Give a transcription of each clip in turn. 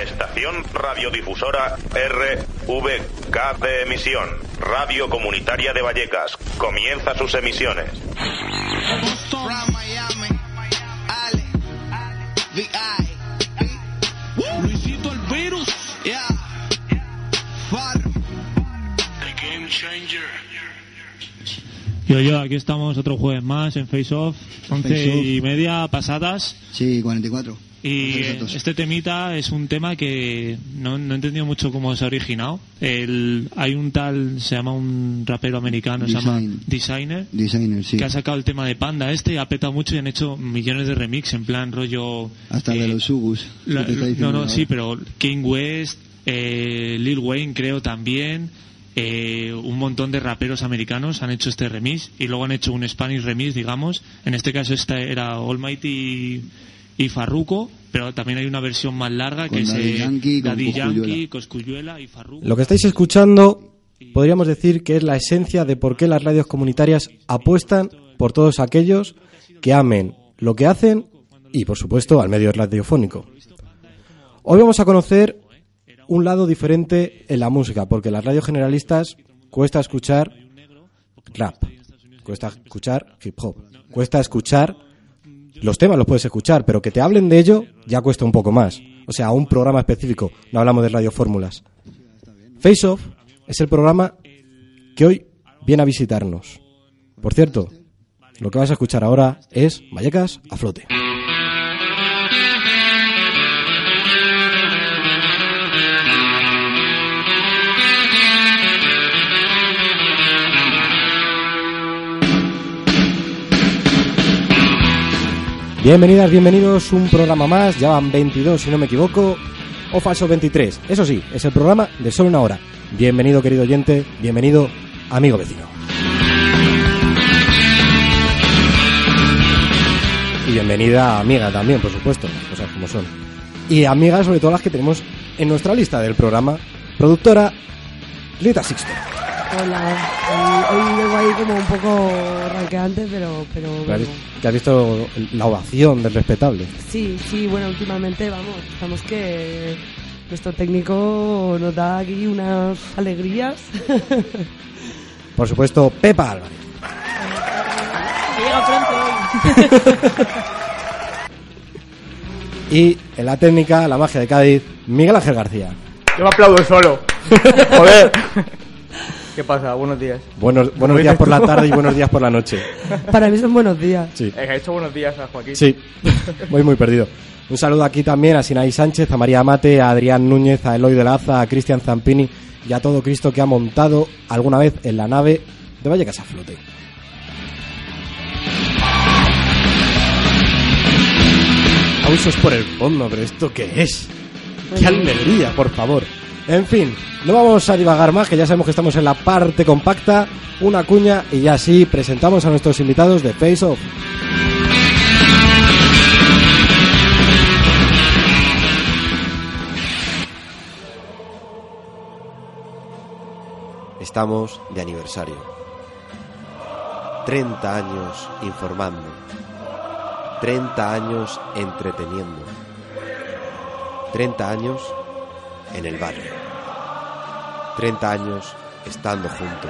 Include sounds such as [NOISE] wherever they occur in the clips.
La estación radiodifusora RVK de emisión, Radio Comunitaria de Vallecas, comienza sus emisiones. From Miami, Ale, V.I. Luisito el virus, yeah. Far. The Game Changer. Yo, yo, aquí estamos otro jueves más en Face Off, once Face Off. y media pasadas. Sí, 44. Y datos. este temita es un tema que no, no he entendido mucho cómo se ha originado. El, hay un tal, se llama un rapero americano, se llama Design. Designer, Designer, sí. que ha sacado el tema de Panda este y ha petado mucho y han hecho millones de remix en plan rollo... Hasta eh, de los Ugus. la- no, no, ahora. sí, pero King West, eh, Lil Wayne creo también, eh, un montón de raperos americanos han hecho este remix y luego han hecho un Spanish remix, digamos. En este caso esta era Almighty y Farruko, pero también hay una versión más larga Con que es eh, Yankee, con Daddy Cosculluela. Yankee, Cosculluela y Farruko. Lo que estáis escuchando podríamos decir que es la esencia de por qué las radios comunitarias apuestan por todos aquellos que amen lo que hacen y, por supuesto, al medio radiofónico. Hoy vamos a conocer un lado diferente en la música, porque las radios generalistas cuesta escuchar rap, cuesta escuchar hip hop, cuesta escuchar los temas los puedes escuchar, pero que te hablen de ello ya cuesta un poco más. O sea, un programa específico, no hablamos de radiofórmulas. Face Off es el programa que hoy viene a visitarnos. Por cierto, lo que vas a escuchar ahora es Vallecas a flote. Bienvenidas, bienvenidos, un programa más, ya van 22 si no me equivoco, o falso 23. Eso sí, es el programa de solo una hora. Bienvenido querido oyente, bienvenido amigo vecino. Y bienvenida amiga también, por supuesto, cosas como son. Y amigas sobre todo las que tenemos en nuestra lista del programa, productora Rita Sixto. Hola, hoy, hoy vengo ahí como un poco ranqueante, pero, pero bueno. Que has visto la ovación del respetable. Sí, sí, bueno, últimamente vamos, estamos que nuestro técnico nos da aquí unas alegrías. [LAUGHS] Por supuesto, Pepa Álvarez. [LAUGHS] Y en la técnica, la magia de Cádiz, Miguel Ángel García. Yo me aplaudo solo. [LAUGHS] Joder. ¿Qué pasa? Buenos días. Buenos, buenos días por la tarde y buenos [LAUGHS] días por la noche. Para mí son buenos días. Sí, Eh, He hecho buenos días a Joaquín. sí, [LAUGHS] voy muy perdido. Un saludo aquí también a Sinaí Sánchez, a María Mate, a Adrián Núñez, a Eloy de la Aza, a Cristian Zampini y a todo Cristo que ha montado alguna vez en la nave de Vallecas a flote. Abusos por el fondo, pero ¿esto qué es? ¡Qué alegría, por favor! En fin, no vamos a divagar más, que ya sabemos que estamos en la parte compacta, una cuña y ya sí presentamos a nuestros invitados de Face Off. Estamos de aniversario. 30 años informando. 30 años entreteniendo. 30 años en el barrio. 30 años estando junto.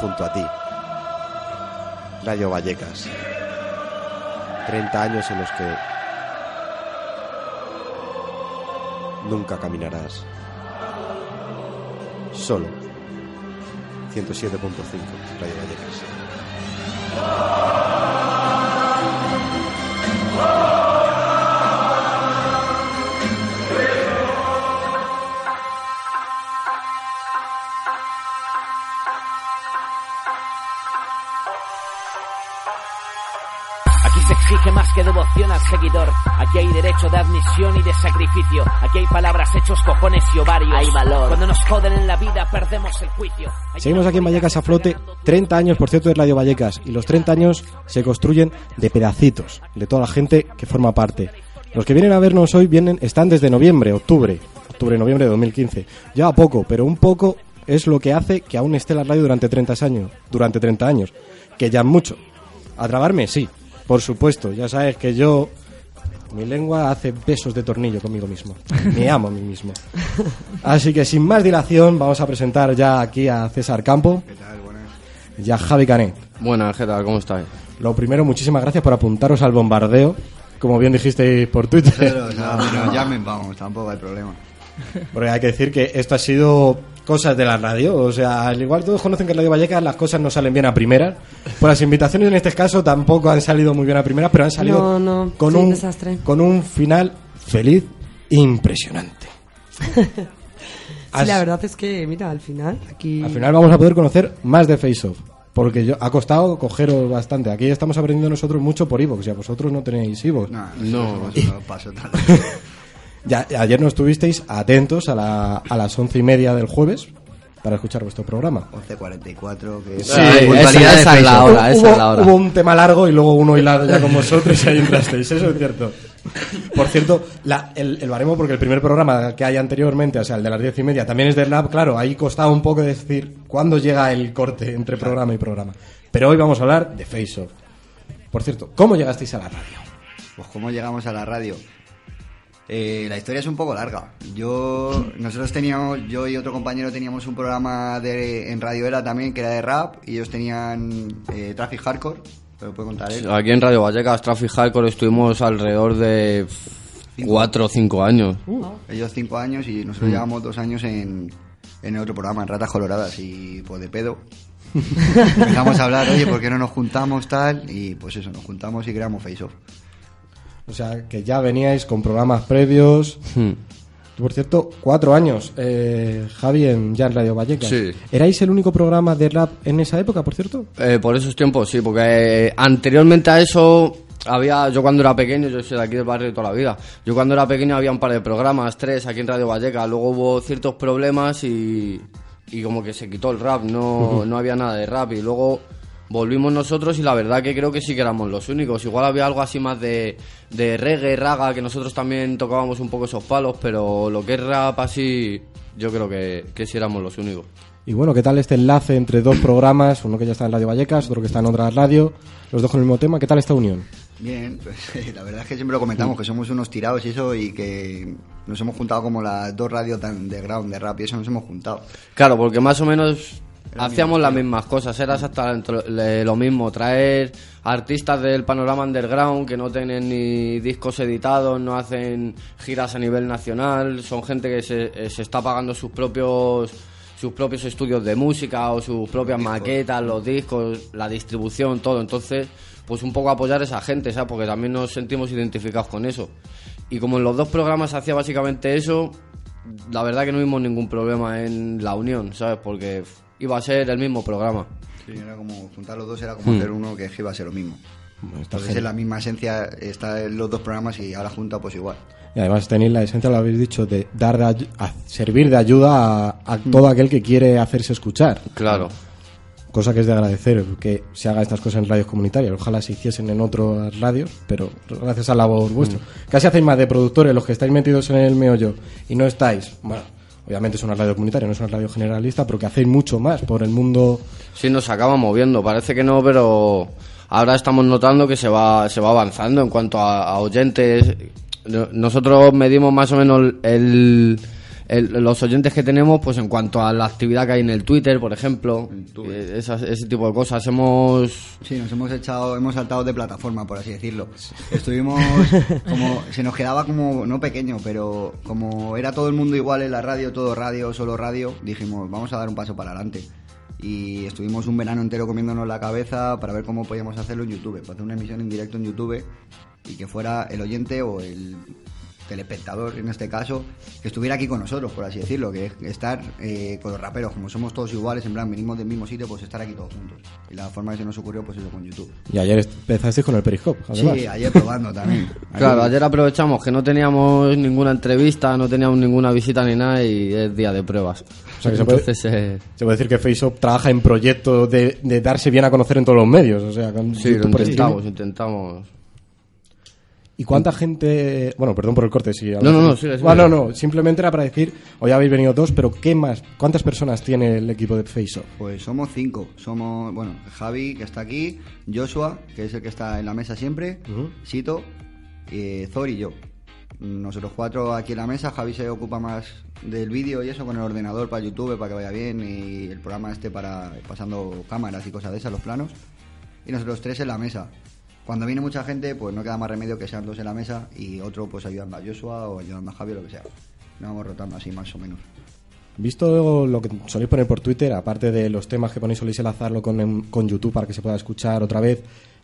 Junto a ti. Radio Vallecas. 30 años en los que nunca caminarás. Solo. 107.5 Radio Vallecas. Que devoción al seguidor. Aquí hay derecho de admisión y de sacrificio. Aquí hay palabras, hechos, cojones y ovarios. Hay valor. Cuando nos joden en la vida, perdemos el juicio. Hay Seguimos aquí en Vallecas a flote, pegando 30 años por cierto de Radio Vallecas y los 30 años se construyen de pedacitos, de toda la gente que forma parte. Los que vienen a vernos hoy vienen están desde noviembre, octubre, octubre, noviembre de 2015. Ya poco, pero un poco es lo que hace que aún esté la radio durante 30 años. Durante 30 años. Que ya es mucho. ¿A trabarme? Sí, por supuesto. Ya sabes que yo... Mi lengua hace besos de tornillo conmigo mismo. Me [LAUGHS] amo a mí mismo. Así que sin más dilación vamos a presentar ya aquí a César Campo y a Javi Canet. Buenas, ¿qué tal? ¿Cómo estáis? Lo primero, muchísimas gracias por apuntaros al bombardeo, como bien dijisteis por Twitter. Pero, o sea, que nos llamen, vamos, tampoco hay problema. Porque hay que decir que esto ha sido cosas de la radio. O sea, al igual todos conocen que en Radio Vallecas las cosas no salen bien a primeras. Pues las invitaciones en este caso tampoco han salido muy bien a primeras, pero han salido No, no, con, sí, un, desastre. con un final feliz impresionante. [LAUGHS] Sí, la verdad es que, mira, al final, aquí... Al final vamos a poder conocer más de Face Off. Porque yo, ha costado cogeros bastante. Aquí estamos aprendiendo nosotros mucho por Evox. Ya vosotros no tenéis Evox. No, [LAUGHS] No. pasos tal. [LAUGHS] Ya, ayer no estuvisteis atentos a, la- a las once y media del jueves para escuchar vuestro programa. 11.44, que Sí, esa- esa es la hora, esa hubo, es la hora. hubo un tema largo y luego uno hilado ya con [LAUGHS] vosotros y ahí entrasteis, eso es cierto. Por cierto, la- el, el baremo, porque el primer programa que hay anteriormente, o sea, el de las diez y media, también es de Lab, claro, ahí costaba un poco decir cuándo llega el corte entre programa y programa. Pero hoy vamos a hablar de Face Off. Por cierto, ¿cómo llegasteis a la radio? Pues cómo llegamos a la radio. Eh, la historia es un poco larga. Yo, nosotros teníamos, yo y otro compañero teníamos un programa de, en Radio Era también que era de rap y ellos tenían eh, Traffic Hardcore. ¿Lo puede contar él? Aquí en Radio Vallecas, Traffic Hardcore, estuvimos alrededor de 4 o 5 años. Ellos cinco años y nosotros llevamos dos años en, en el otro programa, en Ratas Coloradas y pues de pedo. [LAUGHS] Empezamos a hablar, oye, ¿por qué no nos juntamos tal? Y pues eso, nos juntamos y creamos Face Off. O sea, que ya veníais con programas previos. Hmm. Por cierto, cuatro años, eh, Javi, en, ya en Radio Vallecas. Sí. ¿Erais el único programa de rap en esa época, por cierto? Eh, por esos tiempos, sí, porque eh, anteriormente a eso había, yo cuando era pequeño, yo soy de aquí del barrio toda la vida, yo cuando era pequeño había un par de programas, tres aquí en Radio Vallecas, luego hubo ciertos problemas y, y como que se quitó el rap, no, no había nada de rap y luego volvimos nosotros y la verdad que creo que sí que éramos los únicos, igual había algo así más de, de reggae, raga, que nosotros también tocábamos un poco esos palos, pero lo que es rap así, yo creo que, que sí éramos los únicos. Y bueno, ¿qué tal este enlace entre dos programas? Uno que ya está en Radio Vallecas, otro que está en otra radio, los dos con el mismo tema. ¿Qué tal esta unión? Bien, [LAUGHS] pues la verdad es que siempre lo comentamos, que somos unos tirados y eso, y que nos hemos juntado como las dos radios de underground de rap y eso nos hemos juntado. Claro, porque más o menos hacíamos las mismas cosas, era exactamente lo- mismo, traer artistas del panorama underground que no tienen ni discos editados, no hacen giras a nivel nacional, son gente que se, eh, se está pagando sus propios sus propios estudios de música o sus propias maquetas, los discos, la distribución, todo. Entonces, pues un poco apoyar a esa gente, ¿sabes? Porque también nos sentimos identificados con eso. Y como en los dos programas hacía básicamente eso, la verdad que no vimos ningún problema en la unión, ¿sabes? Porque iba a ser el mismo programa. Sí, era como juntar los dos, era como hacer uno que iba a ser lo mismo. Entonces es la misma esencia, está en los dos programas y ahora junta pues igual. Y además tenéis la esencia, lo habéis dicho, de dar de a servir de ayuda a, a todo aquel que quiere hacerse escuchar. Claro. Cosa que es de agradecer que se haga estas cosas en radios comunitarias. Ojalá se hiciesen en otras radios, pero gracias a la labor vuestra. Casi hacéis más de productores los que estáis metidos en el meollo y no estáis. Bueno, obviamente es una radio comunitaria, no es una radio generalista, pero que hacéis mucho más por el mundo. Sí, nos acaba moviendo, parece que no, pero ahora estamos notando que se va, se va avanzando en cuanto a, oyentes. No- Nosotros medimos más o menos el, el- los oyentes que tenemos pues en cuanto a la actividad que hay en el Twitter, por ejemplo, eh, esas- ese tipo de cosas. Hemos... Sí, nos hemos echado, hemos saltado de plataforma, por así decirlo. Estuvimos [LAUGHS] como, se nos quedaba como, no pequeño, pero como era todo el mundo igual en la radio, todo radio, solo radio, dijimos, vamos a dar un paso para adelante. Y estuvimos un verano entero comiéndonos la cabeza para ver cómo podíamos hacerlo en YouTube, para hacer una emisión en directo en YouTube y que fuera el oyente o el telespectador en este caso que estuviera aquí con nosotros por así decirlo que es estar eh, con los raperos como somos todos iguales en plan venimos del mismo sitio pues estar aquí todos juntos y la forma que se nos ocurrió pues eso con YouTube Y ayer empezasteis con el Periscope, además. sí ayer probando también [LAUGHS] Claro, ayer aprovechamos que no teníamos ninguna entrevista, no teníamos ninguna visita ni nada y es día de pruebas. O sea que se puede- eh, Se puede decir que Facebook trabaja en proyectos de, de darse bien a conocer en todos los medios. O sea, con sí, lo intentamos, intentamos. ¿Y cuánta gente.? Bueno, perdón por el corte, sí. No, no, no, sigue. Bueno, no, no, simplemente era para decir, hoy habéis venido dos, pero ¿qué más? ¿Cuántas personas tiene el equipo de Face Off? Pues somos cinco. Somos, bueno, Javi, que está aquí, Joshua, que es el que está en la mesa siempre. Sito, eh, Zor y yo. Nosotros cuatro aquí en la mesa, Javi se ocupa más del vídeo y eso con el ordenador para YouTube, para que vaya bien, y el programa este para pasando cámaras y cosas de esas, los planos. Y nosotros tres en la mesa. Cuando viene mucha gente, pues no queda más remedio que sean dos en la mesa y otro pues ayudando a Joshua o ayudando a Javi o lo que sea. Nos vamos rotando así más o menos. Visto lo que soléis poner por Twitter, aparte de los temas que ponéis, soléis enlazarlo con, con YouTube para que se pueda escuchar otra vez.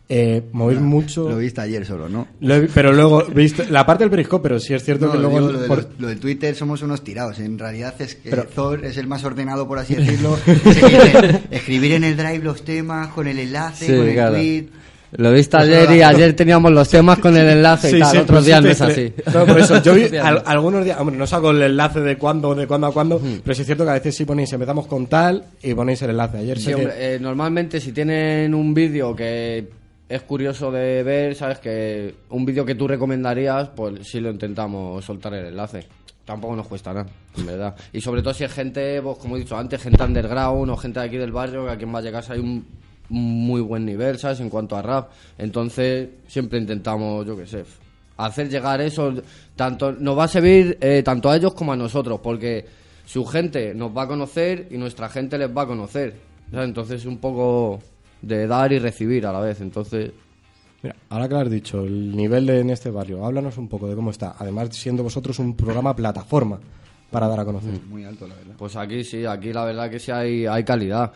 Eh, movéis mucho. Lo viste ayer solo, ¿no? He- pero luego, viste, la parte del periscope, pero sí es cierto No, que luego. digo, lo, de, por- lo de Twitter somos unos tirados. En realidad es que Pero- Thor es el más ordenado, por así [LAUGHS] decirlo. [LAUGHS] escribir, escribir en el drive los temas con el enlace, Sí, con el claro. tweet. Lo viste ayer y ayer teníamos los temas con el enlace y tal. sí, Otros pues días no es así. No, por eso, yo vi [LAUGHS] al- algunos días, hombre, no saco el enlace de cuándo, de cuándo a cuándo, pero sí es cierto que a veces sí ponéis, empezamos con tal y ponéis el enlace. Ayer Sí, que- hombre, eh, normalmente si tienen un vídeo que es curioso de ver, ¿sabes? Que un vídeo que tú recomendarías, pues sí lo intentamos soltar el enlace. Tampoco nos cuesta nada, en verdad. Y sobre todo si es gente, pues, como he dicho antes, gente underground o gente de aquí del barrio, que aquí en Vallecas hay un un muy buen nivel, ¿sabes? En cuanto a rap. Entonces, siempre intentamos, yo qué sé, hacer llegar eso. Tanto, nos va a servir eh, tanto a ellos como a nosotros, porque su gente nos va a conocer y nuestra gente les va a conocer. ¿sabes? Entonces, es un poco de dar y recibir a la vez. Entonces, Mira, ahora que lo has dicho, el nivel de, en este barrio, háblanos un poco de cómo está. Además, siendo vosotros un programa plataforma para dar a conocer. Muy alto, la verdad. Pues aquí sí, aquí la verdad que sí hay, hay calidad.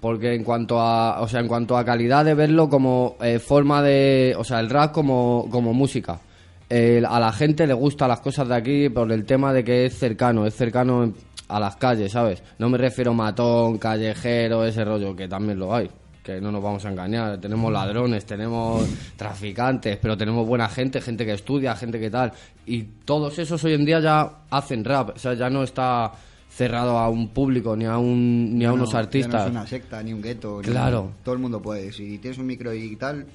Porque en cuanto a, o sea, en cuanto a calidad de verlo como eh, forma de, o sea, el rap como, como música. El- a la gente le gustan las cosas de aquí por el tema de que es cercano, es cercano a las calles, ¿sabes? No me refiero a matón, callejero, ese rollo, que también lo hay. Que no nos vamos a engañar. Tenemos ladrones, tenemos traficantes, pero tenemos buena gente, gente que estudia, gente que tal. Y todos esos hoy en día ya hacen rap. O sea, ya no está cerrado a un público ni a un ni a unos artistas. no es una secta, ni un gueto. ni- Claro. todo el mundo puede. Si tienes un micro y tal,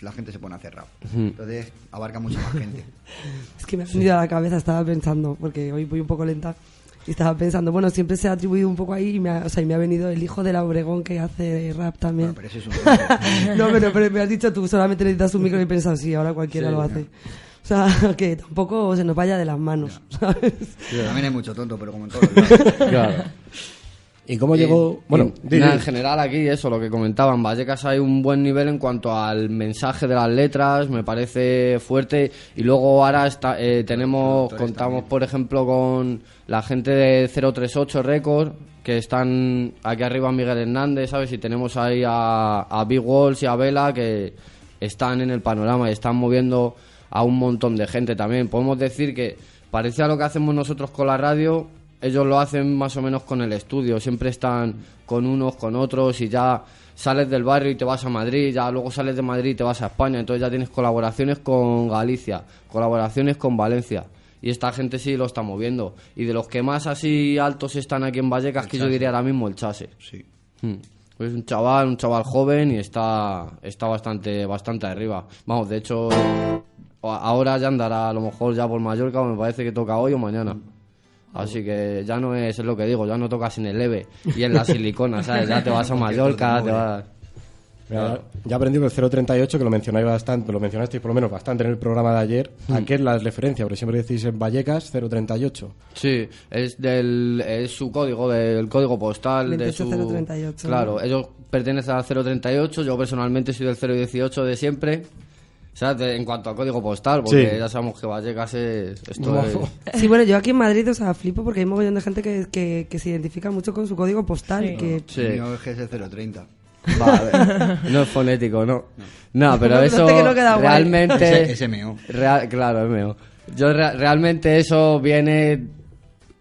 la gente se pone a. Ujú. Entonces, abarca mucha más gente. [LAUGHS] Es que me ha venido a la cabeza, estaba pensando, porque hoy voy un poco lenta, y estaba pensando, bueno, siempre se ha atribuido un poco ahí, y me ha, o sea, y me ha venido el hijo de la Obregón que hace rap también. pero eso es un... [LAUGHS] no, pero, pero me has dicho tú, solamente necesitas un micro y he pensado, sí, ahora cualquiera Sí, lo no. O sea, [LAUGHS] que tampoco se nos vaya de las manos, ¿sabes? También hay mucho tonto, pero como en todos [LAUGHS] lados. Claro. ¿Y cómo Y- llegó? Bueno, y nada, en general aquí eso, lo que comentaban, Vallecas hay un buen nivel en cuanto al mensaje de las letras, me parece fuerte y luego ahora está, eh, tenemos, contamos por ejemplo con la gente de 038 Records que están aquí arriba Miguel Hernández, ¿sabes? Y tenemos ahí a, a Big Walls y a Vela que están en el panorama y están moviendo a un montón de gente también. Podemos decir que parece a lo que hacemos nosotros con la radio, ellos lo hacen más o menos con el estudio, siempre están con unos, con otros y ya sales del barrio y te vas a Madrid, ya luego sales de Madrid y te vas a España, entonces ya tienes colaboraciones con Galicia, colaboraciones con Valencia. Y esta gente sí lo está moviendo. Y de los que más así altos están aquí en Vallecas, que yo diría ahora mismo el Chase. Sí. Hmm. Es un chaval, un chaval joven y está, está bastante, bastante arriba. Vamos, de hecho, ahora ya andará a lo mejor ya por Mallorca, o me parece que toca hoy o mañana. Así que ya no es, es lo que digo, ya no tocas en el EVE y en la silicona, ¿sabes? Ya te vas a [LAUGHS] Mallorca, te vas... Mira, Ya aprendí que el 038, que lo mencionáis bastante, lo mencionasteis por lo menos bastante en el programa de ayer. ¿A qué es la referencia? Porque siempre decís en Vallecas 038. Sí, es del es su código, del código postal de su 28038, Claro, ¿no? ellos pertenecen al 038, yo personalmente soy del 018 de siempre. ¿Sabes? De- en cuanto a código postal, porque Sí. ya sabemos que Vallecas es esto es- Sí, bueno, yo aquí en Madrid, o sea, flipo porque hay un mogollón de gente que, que, que se identifica mucho con su código postal. Sí. Que, Sí. El mío es GS 030. Vale. [LAUGHS] No es fonético, no. No, pero eso que no realmente... Ese- SMO. Real- claro, SMO. Yo rea- realmente eso viene,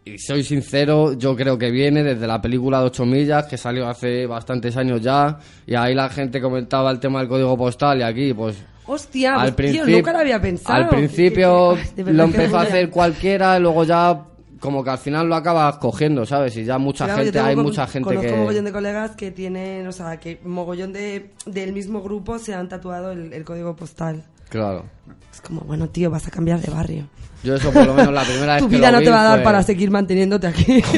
y soy sincero, yo creo que viene desde la película de 8 millas, que salió hace bastantes años ya, y ahí la gente comentaba el tema del código postal, y aquí, pues... Hostia, al pues, tío, principio, nunca lo había pensado. Al principio ay, lo empezó a hacer cualquiera, y luego ya como que al final lo acabas cogiendo, ¿sabes? Y ya mucha Claro, gente, hay con- mucha gente conozco que... mogollón de colegas que tienen, o sea, que mogollón de, del mismo grupo se han tatuado el, el código postal. Claro. Es como, bueno, tío, vas a cambiar de barrio. Yo eso por lo menos la primera [LAUGHS] vez Tu que vida lo no vi te va a dar fue- para seguir manteniéndote aquí. [LAUGHS]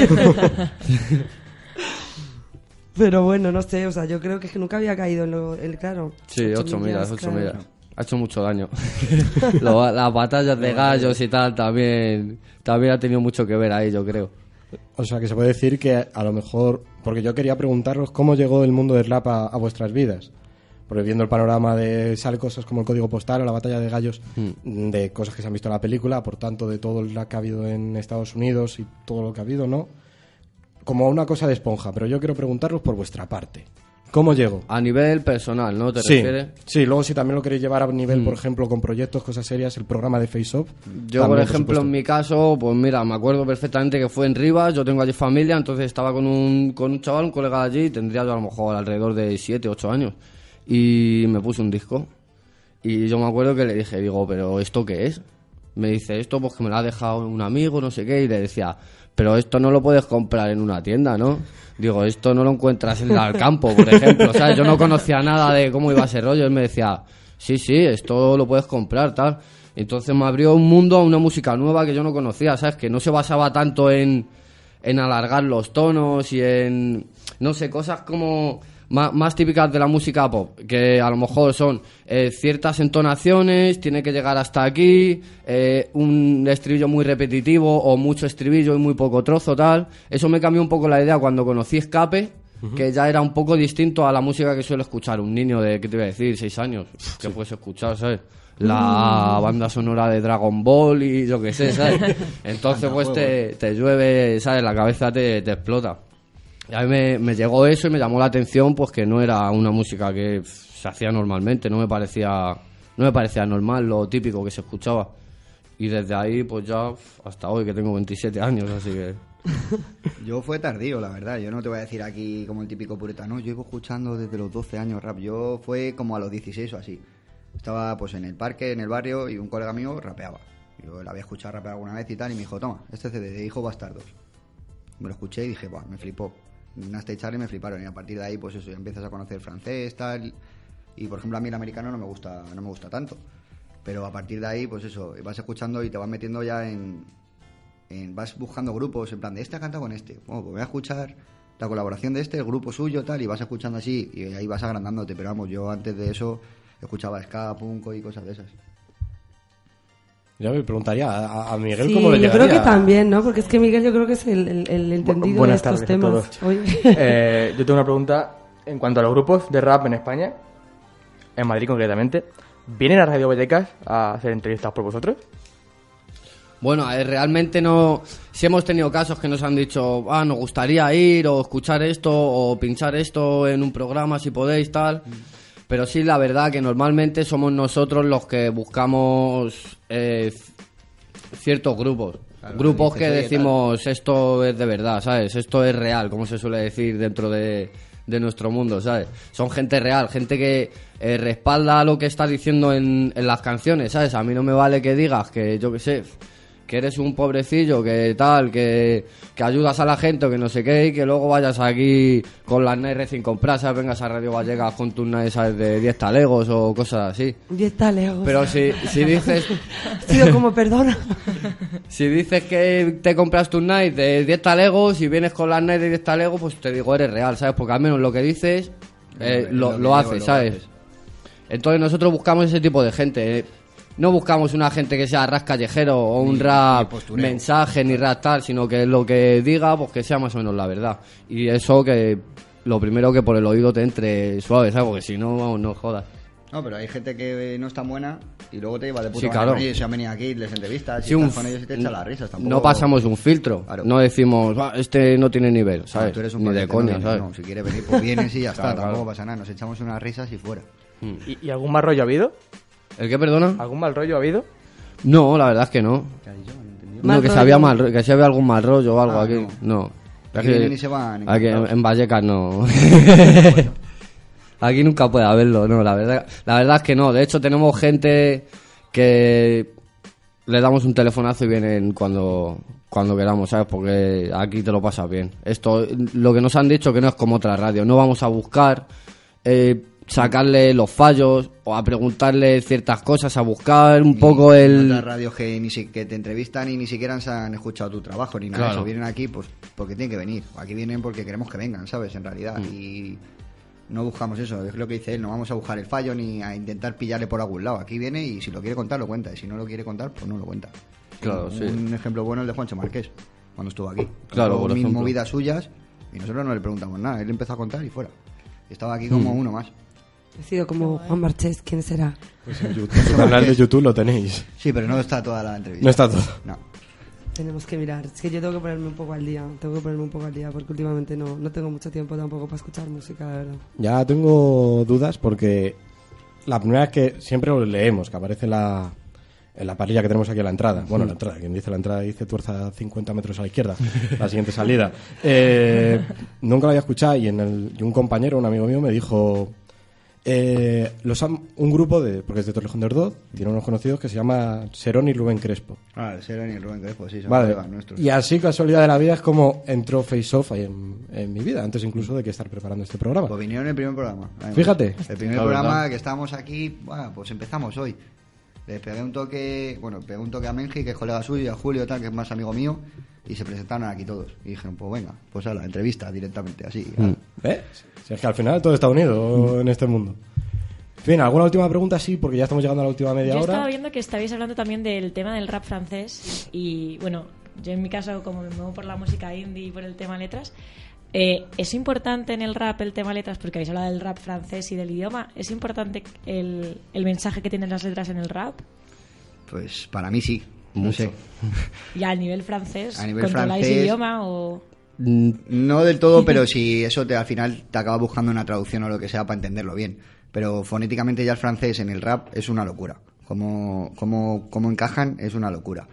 Pero bueno, no sé, o sea, yo creo que, es que nunca había caído en lo... el- claro. Sí, ocho millas, ocho claro. Ha hecho mucho daño. [LAUGHS] Lo- las batallas de gallos y tal también, también ha tenido mucho que ver ahí, yo creo. O sea, que se puede decir que a lo mejor, porque yo quería preguntaros cómo llegó el mundo del rap a, a vuestras vidas. Porque viendo el panorama de sale cosas como el código postal o la batalla de gallos, de cosas que se han visto en la película, por tanto de todo lo que ha habido en Estados Unidos y todo lo que ha habido, ¿no? Como una cosa de esponja, pero yo quiero preguntaros por vuestra parte. ¿Cómo llegó? A nivel personal, ¿no? ¿Te sí, refieres? sí, luego si también lo queréis llevar a nivel, por ejemplo, con proyectos, cosas serias, el programa de Face Off. Yo, por también, ejemplo, en supuesto. mi caso, pues mira, me acuerdo perfectamente que fue en Rivas, yo tengo allí familia, entonces estaba con un, con un chaval, un colega de allí, tendría yo a lo mejor alrededor de 7, 8 años, y me puso un disco. Y yo me acuerdo que le dije, digo, ¿pero esto qué es? Me dice, esto pues que me lo ha dejado un amigo, no sé qué, y le decía, pero esto no lo puedes comprar en una tienda, ¿no? Digo, esto no lo encuentras en el campo, por ejemplo, ¿sabes? Yo no conocía nada de cómo iba ese rollo, él me decía, sí, sí, esto lo puedes comprar, tal. Entonces me abrió un mundo a una música nueva que yo no conocía, ¿sabes? Que no se basaba tanto en, en alargar los tonos y en, no sé, cosas como ma- más, típicas de la música pop, que a lo mejor son eh, ciertas entonaciones, tiene que llegar hasta aquí, eh, un estribillo muy repetitivo o mucho estribillo y muy poco trozo, tal. Eso me cambió un poco la idea cuando conocí Escape, que ya era un poco distinto a la música que suele escuchar un niño de, ¿qué te iba a decir? Seis años, que puedes escuchar, ¿sabes? La banda sonora de Dragon Ball y yo qué sé, ¿sabes? [LAUGHS] Entonces pues te, te llueve, ¿sabes? La cabeza te, te explota. A mí me, llegó eso y me llamó la atención pues que no era una música que se hacía normalmente, no me parecía no me parecía normal lo típico que se escuchaba. Y desde ahí pues ya hasta hoy que tengo 27 años, así que [LAUGHS] Yo fue tardío, la verdad. Yo no te voy a decir aquí como el típico puritano. Yo llevo escuchando desde los 12 años rap. Yo fue como a los 16 o así. Estaba pues en el parque, en el barrio, y un colega mío rapeaba. Yo la había escuchado rapear alguna vez y tal, y me dijo, toma, este CD de Hijo Bastardos. Me lo escuché y dije, Buah, me flipó. Nasty Charlie me fliparon. Y a partir de ahí, pues eso, ya empiezas a conocer francés, tal. Y por ejemplo, a mí el americano no me gusta, no me gusta tanto. Pero a partir de ahí, pues eso, vas escuchando y te vas metiendo ya en, en- vas buscando grupos, en plan, de este ha cantado con este. Bueno, pues voy a escuchar la colaboración de este, el grupo suyo, tal, y vas escuchando así, y ahí vas agrandándote. Pero vamos, yo antes de eso escuchaba ska, punko y cosas de esas. Yo me preguntaría a, a Miguel Sí, cómo le yo creo que también, ¿no? Porque es que Miguel yo creo que es el, el- el entendido de buenas estos tardes a temas. todos. Oye. [LAUGHS] Eh, yo tengo una pregunta en cuanto a los grupos de rap en España, en Madrid concretamente. ¿Vienen a Radio Vallecas a hacer entrevistas por vosotros? Bueno, eh, realmente no. Si hemos tenido casos que nos han dicho, ah, nos gustaría ir o escuchar esto o pinchar esto en un programa si podéis, tal. Pero sí, la verdad que normalmente somos nosotros los que buscamos eh, ciertos grupos. Claro, grupos que "Oye, decimos, esto es de verdad, ¿sabes? Esto es real, como se suele decir dentro de, de nuestro mundo, ¿sabes? Son gente real, gente que eh, respalda lo que está diciendo en, en las canciones, ¿sabes? A mí no me vale que digas que, yo qué sé, que eres un pobrecillo, que tal, que, que ayudas a la gente o que no sé qué, y que luego vayas aquí con las Nike recién compradas, ¿sabes? vengas a Radio Vallecas con tus ¿sabes? De 10 talegos o cosas así. Diez talegos. Pero si, si dices [LAUGHS] sido como, perdona. [LAUGHS] si dices que te compras tus Nike de 10 talegos y vienes con las Nike de 10 talegos, pues te digo, eres real, ¿sabes? Porque al menos lo que dices eh, Lo- lo, digo, haces, lo ¿sabes? haces. Entonces nosotros buscamos ese tipo de gente. eh. No buscamos una gente que sea ras callejero o un Ni- rap ni mensaje ni rap tal, sino que lo que diga, pues que sea más o menos la verdad. Y eso que lo primero que por el oído te entre suave, ¿sabes? Porque si no, vamos, no jodas. No, pero hay gente que no es tan buena y luego te lleva de puta Sí, madre claro. con ellos, se han venido aquí, les entrevistas, Sí, y un estás con ellos y te echan las risas. Tampoco... No pasamos un filtro. Claro. No decimos, "Ah, este no tiene nivel, No, ¿sabes? tú eres un Ni de no coña, ¿sabes? no, si quieres venir, pues vienes y ya [LAUGHS] está, Claro, tampoco claro. pasa nada. Nos echamos unas risas y fuera. ¿Y, y algún mal rollo ha habido? ¿El qué, perdona? ¿Algún mal rollo ha habido? No, la verdad es que no. No, que se había mal, que se había algún mal rollo o algo Ah, aquí. No. Aquí vienen y se van Aquí en, encantados. en Vallecas no. aquí nunca puede haberlo, no, la verdad, la verdad es que no. De hecho, tenemos gente que le damos un telefonazo y vienen cuando cuando queramos, ¿sabes? Porque aquí te lo pasas bien. Esto, lo que nos han dicho que no es como otra radio. No vamos a buscar eh, sacarle los fallos o a preguntarle ciertas cosas, a buscar un poco el... Las radios que, ni si- que te entrevistan y ni siquiera se han escuchado tu trabajo ni nada Claro. eso. Vienen aquí pues porque tienen que venir. Aquí vienen porque queremos que vengan, ¿sabes? En realidad. Mm. Y no buscamos eso. Es lo que dice él. No vamos a buscar el fallo ni a intentar pillarle por algún lado. Aquí viene y si lo quiere contar, lo cuenta. Y si no lo quiere contar, pues no lo cuenta. Claro, un, sí. un ejemplo bueno es el de Juancho Marqués, cuando estuvo aquí. Claro, por mil movidas suyas y nosotros no le preguntamos nada. Él empezó a contar y fuera. Estaba aquí como Mm. uno más. Ha sido como Juan Marchés, ¿quién será? Pues en YouTube, en su canal de YouTube lo tenéis. Sí, pero no está toda la entrevista. No está todo. No. Tenemos que mirar. Es que yo tengo que ponerme un poco al día. Tengo que ponerme un poco al día porque últimamente no, no tengo mucho tiempo tampoco para escuchar música, la verdad. Ya tengo dudas porque la primera es que siempre lo leemos, que aparece en la, en la parrilla que tenemos aquí a la entrada. Bueno, la entrada, quien dice la entrada dice tuerza 50 metros a la izquierda, la siguiente salida. Eh, nunca lo había escuchado y, en el, y un compañero, un amigo mío, me dijo... eh, los han- un grupo de, porque es de Torrejón de Ordoz, tiene unos conocidos que se llama Serón y Rubén Crespo. Ah, el Serón y el Rubén Crespo, sí, son Vale. colegas nuestros. Y así, casualidad de la vida, es como entró Face Off ahí en, en mi vida, antes incluso de que estar preparando este programa. Pues vinieron en el primer programa. además. Fíjate. El primer programa verdad. que estábamos aquí, bueno, pues empezamos hoy. Le pegué un toque, bueno, pegué un toque a Menji, que es colega suyo, y a Julio, tal, que es más amigo mío, y se presentaron aquí todos. Y dijeron, pues venga, pues a la entrevista directamente, así. Mm. ¿Eh? Si es que al final todo está unido en este mundo. En fin, ¿alguna última pregunta? Sí, porque ya estamos llegando a la última media Yo hora. estaba viendo que estabais hablando también del tema del rap francés y bueno, yo en mi caso como me muevo por la música indie y por el tema letras, eh, ¿es importante en el rap el tema letras? Porque habéis hablado del rap francés y del idioma. ¿Es importante el, el mensaje que tienen las letras en el rap? Pues para mí sí, no sé. Y a nivel francés, A nivel ¿controláis francés- idioma o...? No del todo, pero si eso te, al final te acaba buscando una traducción o lo que sea para entenderlo bien. Pero fonéticamente ya el francés en el rap es una locura. Como, como, como encajan es una locura.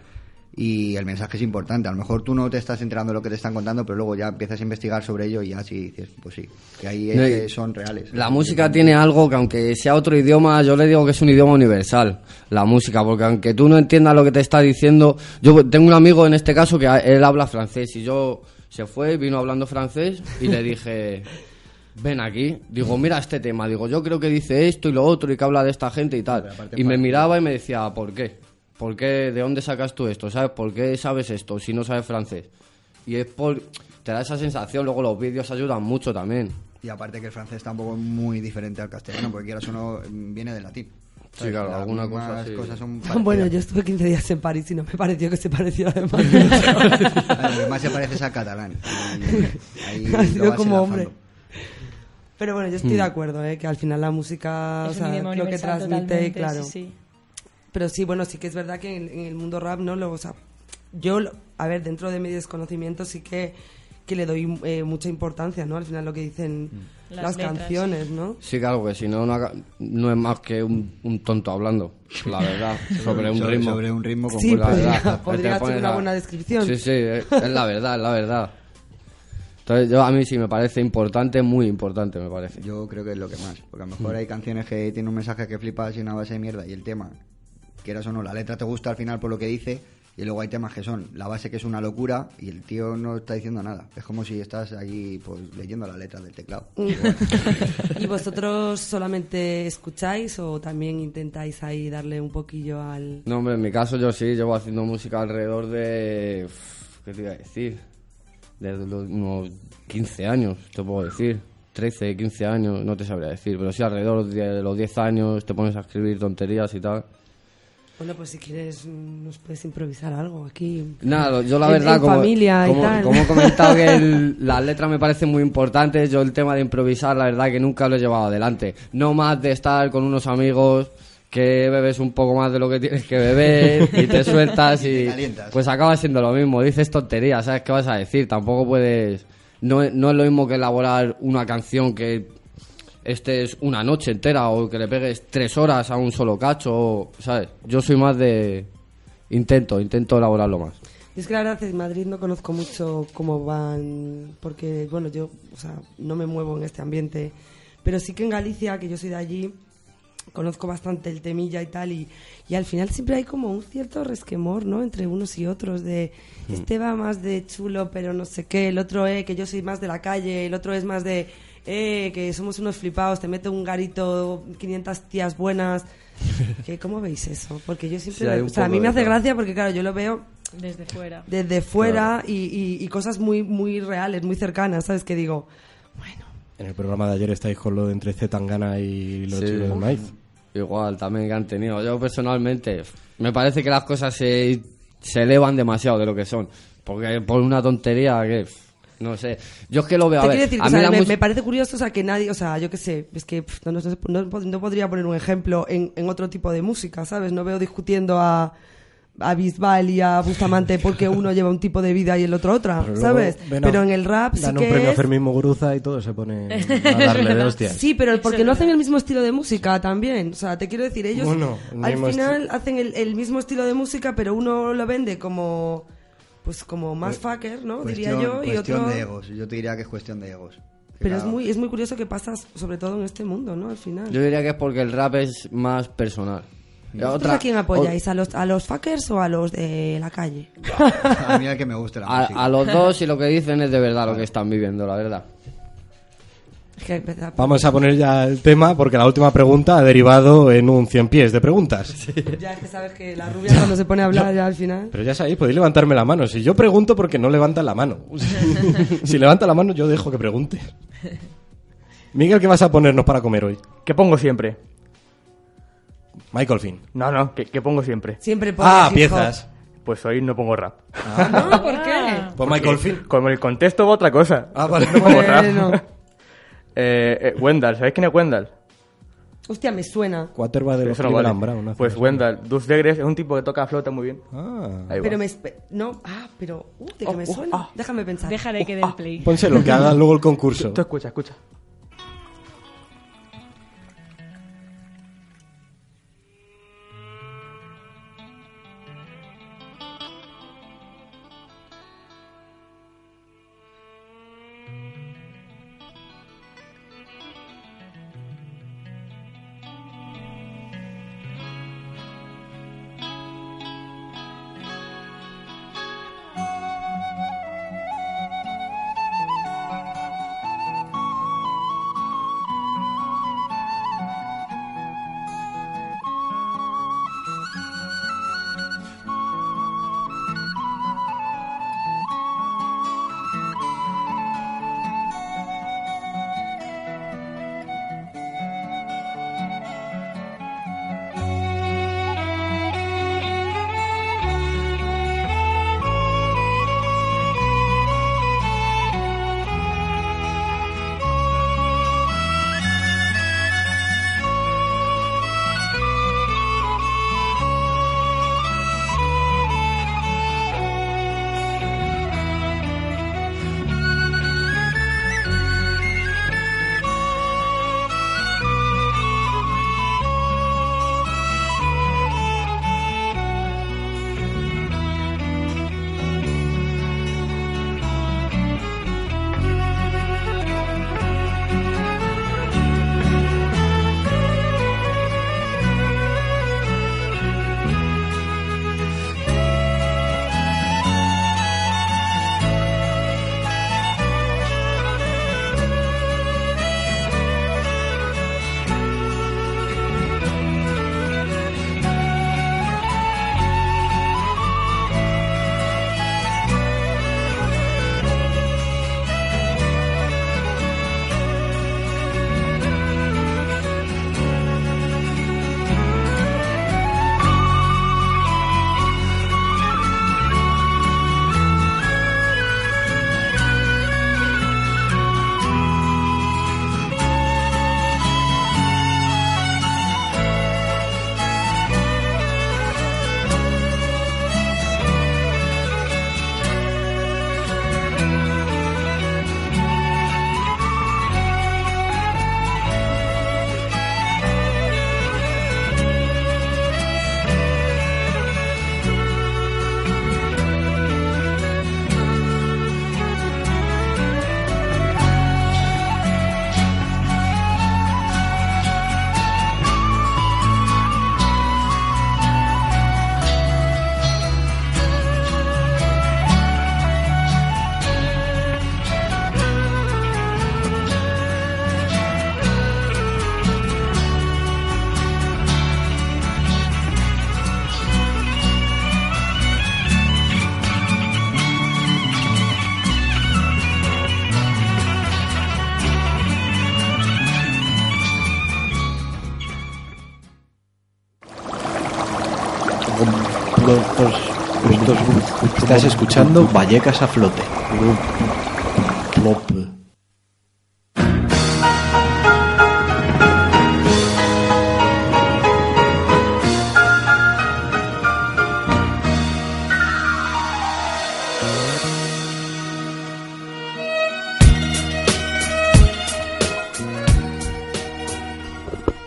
Y el mensaje es importante. A lo mejor tú no te estás enterando de lo que te están contando, pero luego ya empiezas a investigar sobre ello y ya sí dices, pues sí, que ahí es que son reales. La música tiene algo que aunque sea otro idioma, yo le digo que es un idioma universal, la música, porque aunque tú no entiendas lo que te está diciendo, yo tengo un amigo en este caso que él habla francés y yo se fue, vino hablando francés y le dije, [LAUGHS] ven aquí, digo, mira este tema, digo, yo creo que dice esto y lo otro y que habla de esta gente y tal. Y me miraba y me decía, ¿por qué? ¿Por qué? ¿De dónde sacas tú esto? ¿Sabes? ¿Por qué sabes esto si no sabes francés? Y es por... Te da esa sensación, luego los vídeos ayudan mucho también. Y aparte que el francés tampoco es muy diferente al castellano, porque quieras o no, viene del latín. Sí, claro, Las alguna cosa sí. cosas son [LAUGHS] Bueno, yo estuve 15 días en París y no me pareció que se pareciera demasiado. [LAUGHS] Lo que más se parece es al catalán. Ahí [LAUGHS] ha sido como enlazando. hombre. Pero bueno, yo estoy Mm. de acuerdo, ¿eh? que al final la música, Es o sea, lo que transmite, totalmente, claro. sí, sí. Pero sí, bueno, sí que es verdad que en, en el mundo rap, ¿no? Luego, o sea, yo, lo- a ver, dentro de mi desconocimiento sí que, que le doy eh, mucha importancia, ¿no? Al final lo que dicen Las las, canciones, ¿no? Sí, claro, que si no, no, es más que un, un tonto hablando, la verdad, [LAUGHS] sobre un Sobre- ritmo. sobre un ritmo con Sí, La [LAUGHS] podría- verdad, podría te ser una a- buena descripción. Sí, sí, es, es la verdad, es la verdad. Entonces, yo a mí sí me parece importante, muy importante me parece. Yo creo que es lo que más. Porque a lo mejor Mm. hay canciones que tienen un mensaje que flipas y una base de mierda. Y el tema, quieras o no, la letra te gusta al final por lo que dice. Y luego hay temas que son la base que es una locura y el tío no está diciendo nada. Es como si estás allí pues leyendo la letra del teclado. [LAUGHS] ¿Y vosotros solamente escucháis o también intentáis ahí darle un poquillo al... No, hombre, en mi caso yo sí llevo haciendo música alrededor de... ¿Qué te iba a decir? De los- unos 15 años, te puedo decir. 13, 15 años, no te sabría decir. Pero sí, alrededor de los 10 años te pones a escribir tonterías y tal. Bueno, pues si quieres nos puedes improvisar algo aquí. Nada, yo la En- verdad, en como, familia y como, tal. como he comentado que el- [LAUGHS] las letras me parecen muy importantes, yo el tema de improvisar, la verdad que nunca lo he llevado adelante. No más de estar con unos amigos que bebes un poco más de lo que tienes que beber [LAUGHS] y te sueltas Y y pues acaba siendo lo mismo, dices tonterías, ¿sabes qué vas a decir? Tampoco puedes... No, es- no es lo mismo que elaborar una canción que estés una noche entera o que le pegues tres horas a un solo cacho, o- ¿sabes? Yo soy más de... Intento, intento elaborarlo más. Es que la verdad en Madrid no conozco mucho cómo van, porque bueno, yo o sea, no me muevo en este ambiente, pero sí que en Galicia, que yo soy de allí, conozco bastante el temilla y tal, y, y al final siempre hay como un cierto resquemor, ¿no? Entre unos y otros, de este va más de chulo, pero no sé qué, el otro es que yo soy más de la calle, el otro es más de eh, que somos unos flipados, te mete un garito, 500 tías buenas. [LAUGHS] que, ¿Cómo veis eso? Porque yo siempre... Sí, o sea, a mí me hace gracia porque, claro, yo lo veo Desde fuera. desde fuera y, y- y cosas muy, muy reales, muy cercanas, ¿sabes? Que digo, En el programa de ayer estáis con lo de entre Z Tangana y los Sí. chiles de maíz. Igual, también que han tenido. Yo personalmente, me parece que las cosas se, se elevan demasiado de lo que son. Porque por una tontería que, no sé. Yo es que lo veo, a Te ver, quiero decir, a o mí sea, me, me parece curioso, o sea, que nadie, o sea, yo qué sé, es que pff, no, no, no- no podría poner un ejemplo en, en otro tipo de música, ¿sabes? No veo discutiendo a, a Bisbal y a Bustamante porque uno lleva un tipo de vida y el otro otra, Pero ¿sabes? Pero en el rap sí dan que un premio a Fermín Muguruza y todo se pone [LAUGHS] a darle de hostias. Sí, pero porque no hacen el mismo estilo de música también. O sea, te quiero decir, ellos Bueno, el al final hacen el, el mismo estilo de música, pero uno lo vende como pues como más fucker, ¿no? Diría Cuestión, yo, y cuestión otro de egos. Yo te diría que es cuestión de egos. Pero es muy es muy curioso que pasa sobre todo en este mundo, ¿no? Al final. Yo diría que es porque el rap es más personal. Y ¿Vosotros otra- a quién apoyáis? ¿A los, ¿A los fuckers o a los de la calle? [LAUGHS] A mí el que me guste la A, música. a los dos y lo que dicen es de verdad lo que están viviendo, la verdad. Es Vamos a poner ya el tema porque la última pregunta ha derivado en un 100 pies de preguntas. Ya es que sabes que la rubia cuando se pone a hablar ya al final. Pero ya sabéis, podéis levantarme la mano. Si yo pregunto porque no levantan la mano. [LAUGHS] si levanta la mano yo dejo que pregunte. Miguel, ¿qué vas a ponernos para comer hoy? ¿Qué pongo siempre? Michael Finn. No, no, ¿qué, qué pongo siempre? Siempre pone Ah, piezas. Pues hoy no pongo rap. No, ¿por qué? Pues Michael Finn. Como el contexto va otra cosa. Ah, vale. No pongo rap. Bueno. Eh, eh, Wendell, ¿sabéis quién es Wendell? Hostia, me suena. Quarterback de los no vale. Pues Wendell, Dus Degres es un tipo que toca flauta muy bien. Ah. Ahí va. Pero me... No, ah, pero... Uh, de que Oh, me oh, suena. ah. Déjame pensar. Déjale que dé el play. Pónselo, que haga luego el concurso. Tú escucha, escucha. Estás escuchando Vallecas a flote.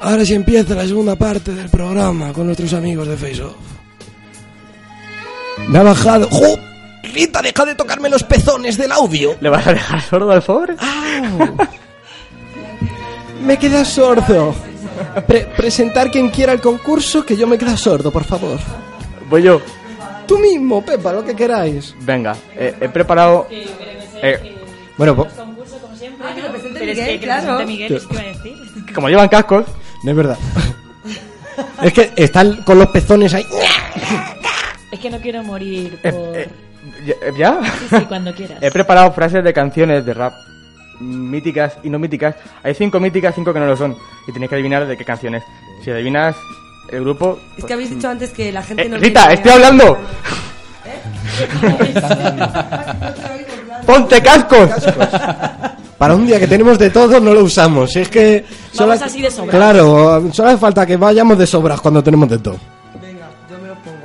Ahora sí empieza la segunda parte del programa con nuestros amigos de Face Off. Me ha bajado. ¡Jo! Rita, deja de tocarme los pezones del audio. ¿Le vas a dejar sordo al pobre? Me queda sordo. Pre- presentar quien quiera el concurso, que yo me queda sordo, por favor. Voy yo. Tú mismo, Pepa, lo que queráis. Venga, eh, he preparado. eh, Bueno, po- Pero es que, que lo presente Miguel, es que iba a decir. como llevan cascos, no es verdad. es que están con los pezones ahí. Es que no quiero morir Eh, por... eh, ¿ya- ¿ya? Sí, sí, cuando quieras. [LAUGHS] He preparado frases de canciones de rap míticas y no míticas. Hay cinco míticas, cinco que no lo son. Y tenéis que adivinar de qué canciones. Si adivinas el grupo. Es que habéis dicho antes que la gente Eh, no Rita, estoy hablando. [LAUGHS] ¡Ponte cascos! [LAUGHS] Para un día que tenemos de todo, no lo usamos. Es que. solo Vamos hace- así de sobras. Claro, solo hace falta que vayamos de sobras cuando tenemos de todo.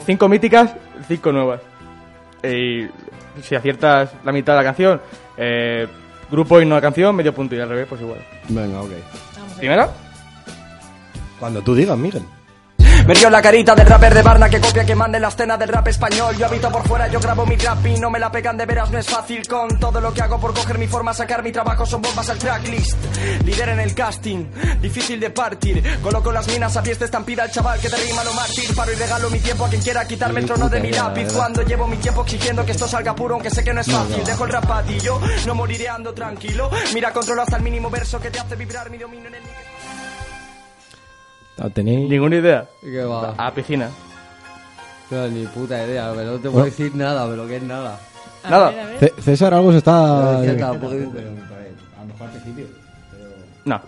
Cinco míticas, cinco nuevas. Y si aciertas la mitad de la canción, eh, grupo y no la canción, medio punto. Y al revés, pues igual. Venga, ok. ¿Primera? Cuando tú digas, Miguel. Me dio la carita del rapper de Barna que copia que mande la escena del rap español. Yo habito por fuera, yo grabo mi rap y no me la pegan de veras, no es fácil. Con todo lo que hago por coger mi forma, sacar mi trabajo, son bombas al tracklist. Líder en el casting, difícil de partir. Coloco las minas a fiesta estampida al chaval que te rima lo mártir. Paro y regalo mi tiempo a quien quiera quitarme el trono de mi lápiz. Cuando llevo mi tiempo exigiendo que esto salga puro, aunque sé que no es fácil. Dejo el rap a ti, yo no moriré ando tranquilo. Mira, controlo hasta el mínimo verso que te hace vibrar mi dominio en el ¿La tenéis? Ninguna idea. ¿Qué va? A la piscina. No, ni puta idea, pero no te puedo decir nada, pero que es nada. Nada. C- César algo se está... Tampoco- A lo mejor al principio. No.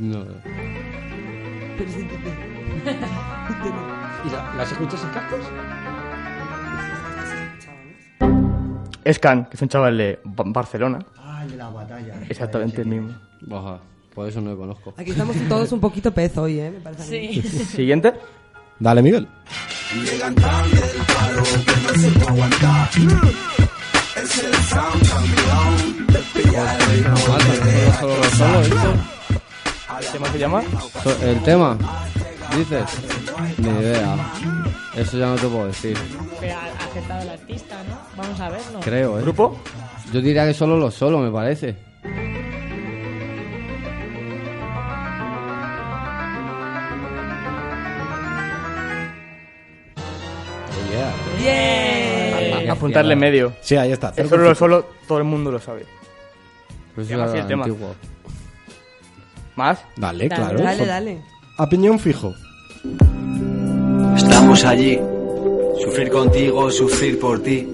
No. [LAUGHS] ¿Y la- las escuchas en cascos? Escan, que es un chaval de Ba- Barcelona. Ah, el de la batalla. Exactamente el mismo. Baja, por eso no lo conozco. Aquí estamos todos un poquito pez hoy, ¿eh? Me parece. Sí. [LAUGHS] Siguiente. Dale, Miguel. ¿Cómo se llama? So- ¿El tema? ¿Dices? Ni idea. Eso ya no te puedo decir. Pero ha acertado el artista, ¿no? Vamos a verlo. Creo, ¿eh? ¿Grupo? Yo diría que solo los solo, me parece. ¡Bien! Apuntarle medio. Sí, ahí está. Es solo lo solo, todo el mundo lo sabe. Pues eso era el tema. antiguo. ¿Más? Dale, Dale, claro. Dale, dale. A piñón fijo. Estamos allí, sufrir contigo, sufrir por ti.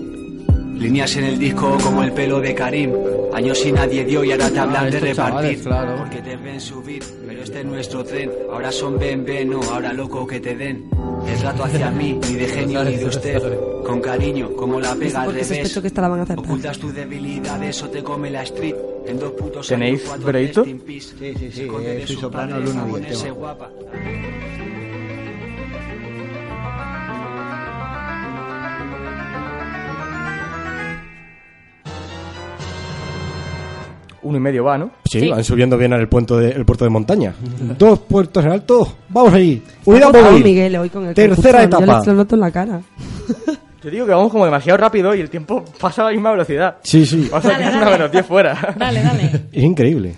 Líneas en el disco como el pelo de Karim. Años y nadie dio y ahora te hablan Ah, de estos chavales, repartir. claro. Porque te ven subir, pero este es nuestro tren. Ahora son ven, ven, no, ahora loco que te den. El rato hacia mí, ni de genio ni de usted. Con cariño, como la pega al revés. sospecho que esta la van a acertar. Ocultas tu debilidad, eso te come la street. En dos putos ¿Tenéis peace. Sí, sí, sí. Eh, de soy su soprano, padre, Luna y el tema. Uno y medio va, ¿no? Sí, Sí. van subiendo bien al puerto de, el puerto de montaña. Dos puertos en alto. Vamos ahí. Unidad. Miguel, hoy con el Tercera concurso. Yo etapa. les lo noto en la cara. [LAUGHS] Yo digo que vamos como demasiado rápido y el tiempo [LAUGHS] pasa a la misma velocidad. Sí, sí. Vamos a Dale, quedar dale. una menos 10 fuera. Dale, dale. Es increíble.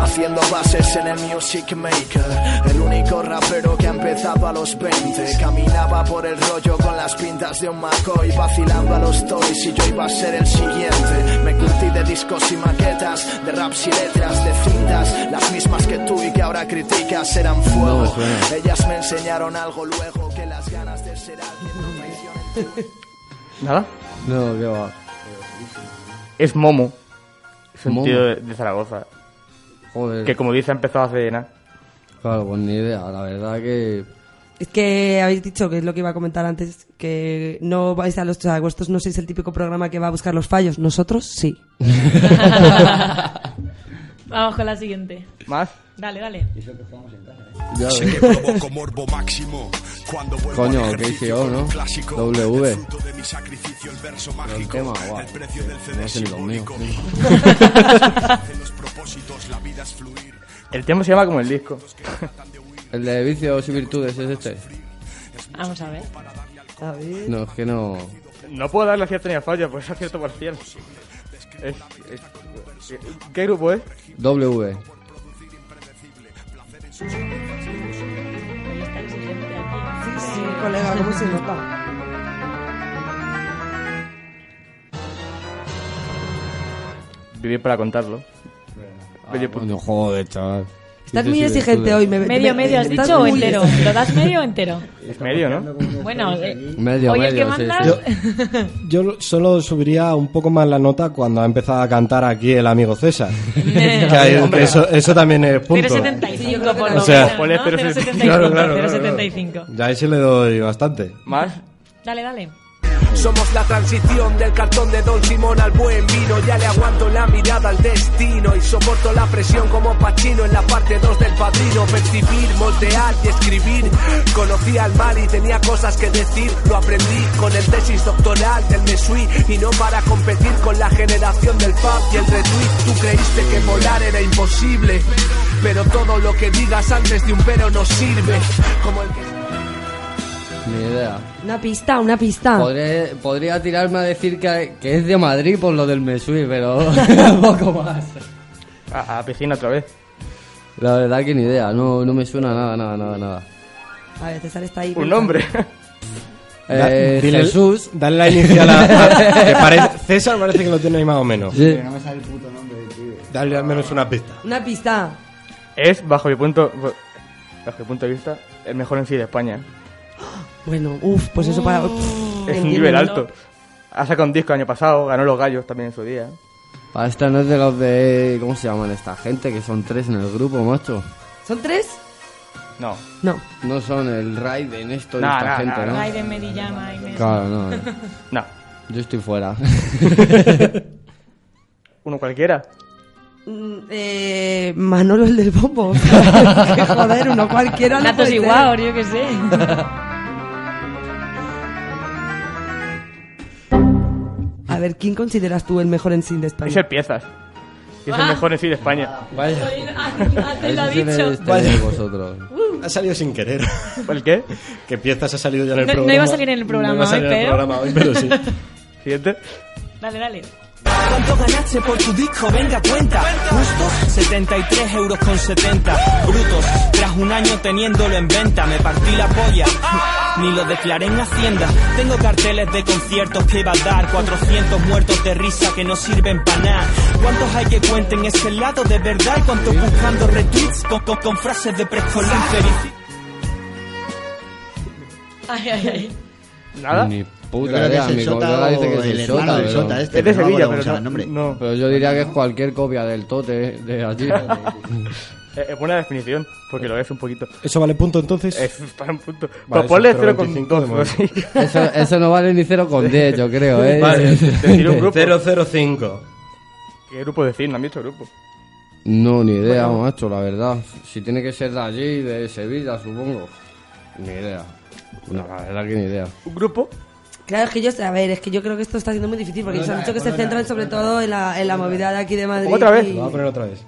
Haciendo bases en el Music Maker El único rapero que ha empezado a los 20 Caminaba por el rollo con las pintas de un McCoy Vacilando a los toys y yo iba a ser el siguiente Me curtí de discos y maquetas De raps y letras, de cintas Las mismas que tú y que ahora criticas eran fuego Ellas me enseñaron algo luego Que las ganas de ser alguien no ¿Nada? No, qué va. Es Momo. Es un Momo. tío de, de Zaragoza. Joder. Que como dice ha empezado hace nada. Claro, pues ni idea. La verdad que Es que habéis dicho, que es lo que iba a comentar antes, que no vais a los... O sea, vosotros no sois el típico programa que va a buscar los fallos. Nosotros sí. [LAUGHS] Vamos con la siguiente. ¿Más? Dale, dale. Ya Sé ves. que provoco morbo máximo cuando vuelvo Coño, al ¿qué ejercicio hice yo, con no? W. El fruto de mi sacrificio, el verso Pero el mágico. tema, guau. El precio del CD No ni [LAUGHS] los El tema se llama como el disco. El de vicios y virtudes es este. Vamos a ver. A ver. No, es que no. No puedo darle acierto ni a falla, pues es acierto parcial. Es, es- ¿Qué grupo es? W. Sí, colega, ¿cómo se nota? Vivir para contarlo. Medio punto. Coño, joder, chaval. Estás muy exigente hoy. Me, Medio, me- medio, ¿has dicho o entero? ¿Lo das medio o entero? Es medio, ¿no? Bueno, eh, Medio, hoy el que medio, sí, manda... sí. Yo solo subiría un poco más la nota cuando ha empezado a cantar aquí el amigo César. [LAUGHS] Que hay- Hombre. eso, eso también es punto. 0,75 por O lo sea, menos, ponle ¿no? 0,75. 0,75, Claro, claro, claro, 0,75. Ya ahí sí le doy bastante. ¿Más? Dale, dale. Somos la transición del cartón de Don Simón al buen vino. Ya le aguanto la mirada al destino y soporto la presión como Pachino en la parte 2 del padrino. Percibir, moldear y escribir. Conocí al mal y tenía cosas que decir. Lo aprendí con el tesis doctoral del Mesui y no para competir con la generación del pub y el retweet. Tú creíste que volar era imposible, pero todo lo que digas antes de un pero no sirve. Como el que Ni idea. Una pista, una pista. Podré- podría tirarme a decir que, que es de Madrid por lo del Mesui, pero [LAUGHS] poco más. A, a piscina otra vez. La verdad que ni idea, no, no me suena nada, nada, nada, nada. A ver, César está ahí. Un nombre. Da- Eh, dile- Jesús. Dale la inicial a... a- [LAUGHS] parece- César parece que lo tiene ahí más o menos. Sí. Pero no me sale el puto nombre pibe. Dale al menos una pista. Una pista. Es, bajo mi punto bajo mi punto de vista, el mejor en sí de España. Bueno, uff, pues eso para... Es un nivel alto. Ha sacado un disco el año pasado, ganó los gallos también en su día. Para esta no es de los de... ¿Cómo se llaman esta gente? Que son tres en el grupo, macho. ¿Son tres? No. No. No son el Raiden, esto y No, esta no, gente, ¿no? Raiden, Medillama y Messi. Claro, no. [LAUGHS] no. Yo estoy fuera. [LAUGHS] Uno cualquiera. Mm, eh, Manolo el del bombo. [LAUGHS] Que joder, uno cualquiera Natos puede ser. igual, yo qué sé. Ver, ¿quién consideras tú el mejor en sin de España? Es el Piezas. Y es el mejor en sí de España. [LAUGHS] Vaya. Antes lo ha Ese sí dicho. vosotros. Ha salido sin querer. ¿El qué? Que piezas ha salido ya en el No- no programa. iba a salir en el programa No iba a salir hoy, en el pero- programa hoy, pero sí. [LAUGHS] Siguiente. Dale, dale. ¿Cuánto ganaste por tu disco? Venga, cuenta. Justos 73 euros con 70 brutos. Tras un año teniéndolo en venta, me partí la polla. Ni lo declaré en Hacienda. Tengo carteles de conciertos que iba a dar. 400 muertos de risa que no sirven para nada. ¿Cuántos hay que cuenten ese lado de verdad? ¿Y cuántos buscando retweets con, con, con frases de preescolar? Ay, ay, ay. ¿Nada? Ni Yo puta creo que idea. es el Sota dice que es el el hermano Sota. del pero- Sota este. Es de no Sevilla, acuerdo pero no, el nombre. no. Pero yo diría que es cualquier copia del Tote de allí. [LAUGHS] Eh, Es buena definición, porque lo es un poquito. ¿Eso vale punto entonces? Es [LAUGHS] para un punto. Vale, pues ponle eso, 0,25 0,2 de [LAUGHS] o así. Eso, eso no vale ni 0 con 10, yo creo, ¿eh? Vale, Decir un grupo. 005. ¿Qué grupo decir? No han dicho grupo. No, ni idea, macho, la verdad. Si tiene que ser de allí, de Sevilla, supongo. Ni idea. No, la verdad que ni idea. ¿Un grupo? Claro, es que yo, a ver, es que yo creo que esto está siendo muy difícil porque ellos han dicho que se centran sobre todo en la, en la movida de aquí de Madrid. ¿Otra vez? y- Lo voy a poner otra vez.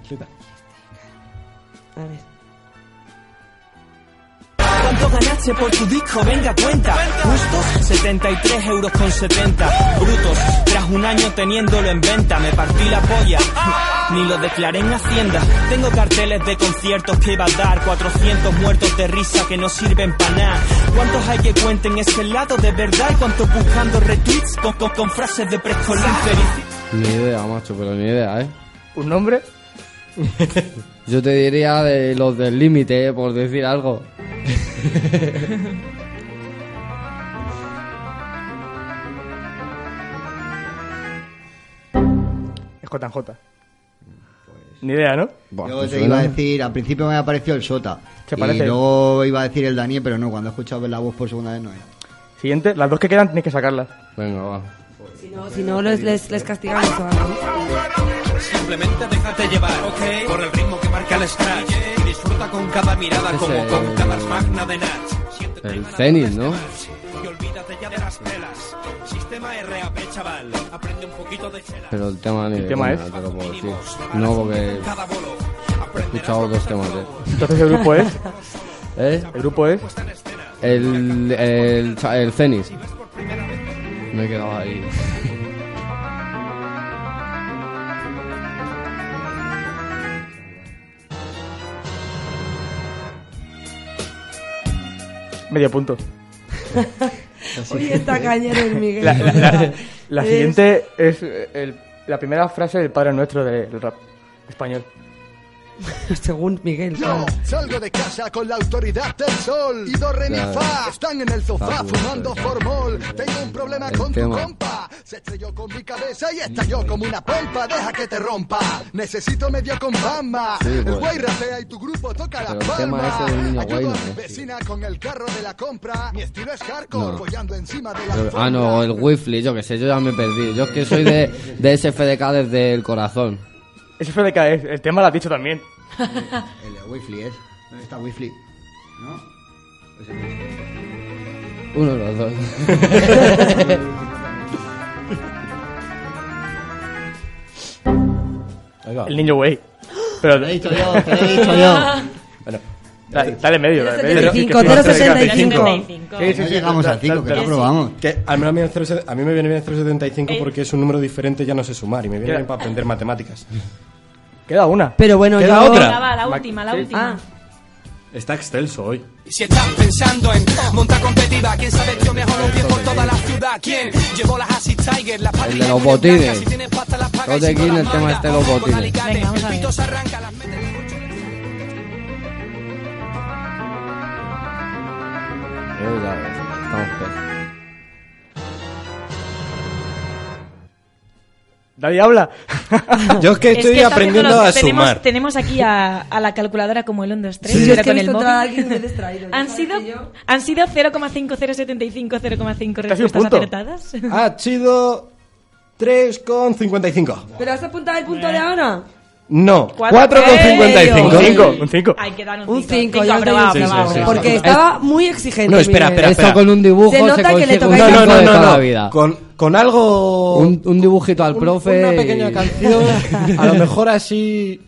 A ver. ¿Cuánto ganaste por tu disco? Venga, cuenta. Justos 73 euros con 70 brutos. Tras un año teniéndolo en venta, me partí la polla. Ni lo declaré en Hacienda. Tengo carteles de conciertos que iba a dar. 400 muertos de risa que no sirven para nada. ¿Cuántos hay que cuenten ese lado de verdad? ¿Y cuántos buscando retweets con, con, con frases de preescolar? Ni idea, macho, pero ni idea, ¿eh? ¿Un nombre? [LAUGHS] Yo te diría de los del límite, ¿eh? por decir algo. [LAUGHS] Es JJ. Ni idea, ¿no? Yo te iba a decir, al principio me apareció el Sota. ¿Se y parece? luego iba a decir el Daniel, pero no, cuando he escuchado la voz por segunda vez no era. Siguiente, las dos que quedan tienes que sacarlas. Venga, va. Si no, si no les, les, les castigamos o algo. Simplemente déjate llevar, por el ritmo que marca el scratch. Y disfruta con cada mirada como con cada magna de Natch. El Zenith, ¿no? Y olvídate ya de las pelas. Sistema RAP, chaval. Aprende un poquito de chela. Pero el tema ni ¿El de tema es? te lo puedo decir. No, porque he escuchado dos temas él. Entonces el grupo es. [LAUGHS] ¿Eh? El grupo es. El, el, el Zenith. Me he quedado ahí. Medio punto. [LAUGHS] Hoy está [LAUGHS] cañero el Miguel. La, la- la- la Es- siguiente es el- la primera frase del Padre Nuestro del rap español. [LAUGHS] Según Miguel. Yo salgo de casa con la autoridad del sol. Y do, re, mi, Claro. fa. Están en el sofá fumando formol. Tengo un problema El con tema. tu compa. Se estrelló con mi cabeza y estalló como una pompa. Deja que te rompa. Necesito medio con fama. Sí, el güey rapea y tu grupo toca la Pero el tema palma. ese del niño Ayudo guay a mi es. vecina con el carro de la compra. Mi estilo es hardcore. No. Follando encima de la Pero- ah, no, el Wifly, yo que sé, yo ya me perdí. Yo es que soy de, de SFDK desde el corazón. Es. El tema lo has dicho también. El de Wi-Fi es. ¿Dónde está Wi-Fi? ¿No? Pues el. Uno de los dos. [LAUGHS] El niño güey. Pero. Te lo he dicho yo, te lo he dicho yo. Bueno, dale, dale medio. Dale medio. 0,75, Que- que- 0,75. Sí, sí, No sí, llegamos al 5, dale, que dale. probamos. Que al menos a mí, el 0, a mí me viene bien el 075 Eh. porque es un número diferente, ya no sé sumar y me viene bien para aprender matemáticas. Queda una. Pero bueno, ¿Queda yo... otra? Va, la Ma- última, la última. Ah, Está excelso hoy. Si estás pensando en montar competitiva, quién sabe yo mejor un pie por toda la ciudad. ¿Quién llevó las Así Tiger, las El de los botines. Los de aquí en el tema este de los botines. Venga, vamos a ver. ya estamos Nadie habla. [LAUGHS] Yo es que Es estoy que está aprendiendo a tenemos, sumar. Tenemos aquí a, a la calculadora como el 1, 2, 3, Sí, pero es que con he el móvil. me he distraído. Han sido, que yo- han sido 0,5075, 0,5 Casi un respuestas acertadas. Ha sido 3,55. ¿Pero has apuntado el punto de ahora? No, Cuatro- 4,55. Un 5, un 5. Hay que dar un 5. Un 5, yo aprobado, sí, sí. Porque Es- estaba muy exigente. No, espera, Miguel. espera, Esto espera. con un dibujo Se se, nota que le consigue toca un el No, no, no, no, vida. Con, con algo. Un, un dibujito al un- profe. Una y- pequeña [LAUGHS] canción. A lo mejor así.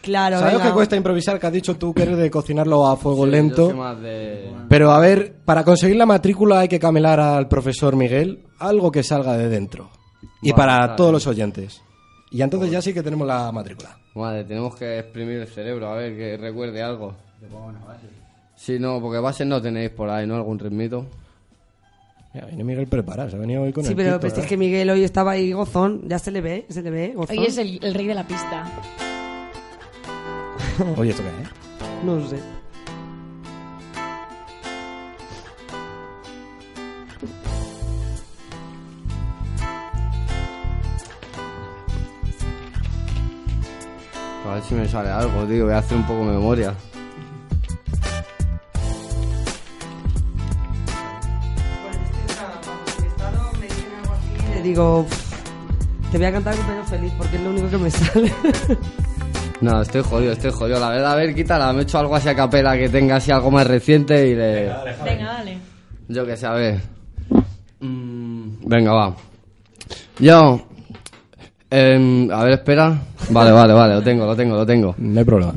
Claro, ¿Sabes que cuesta improvisar? Que has dicho tú que eres de cocinarlo a fuego Sí, lento. de- Pero a ver, para conseguir la matrícula hay que camelar al profesor Miguel algo que salga de dentro. Y Vale, para vale. todos los oyentes. Y entonces ya sí que tenemos la matrícula. Madre, tenemos que exprimir el cerebro, a ver que recuerde algo. Sí, no, porque bases no tenéis por ahí, ¿no? Algún ritmito. Mira, viene Miguel preparado, se ha venido hoy con Sí, el pero kit, pues, es que Miguel hoy estaba ahí gozón. Ya se le ve, se le ve, gozón. Hoy es el, el rey de la pista. Oye, ¿esto qué es? No sé. Si me sale algo, tío. Voy a hacer un poco de memoria. Y le digo, te voy a cantar un pedo feliz porque es lo único que me [LAUGHS] sale. No, estoy jodido, estoy jodido. La verdad, a ver, quítala. Me he hecho algo así a capela que tenga así algo más reciente y le... Venga, dale. Yo que sé, a ver. Mm, venga, va. Yo... em, a ver, espera. Vale, vale, vale, lo tengo, lo tengo, lo tengo. No hay problema.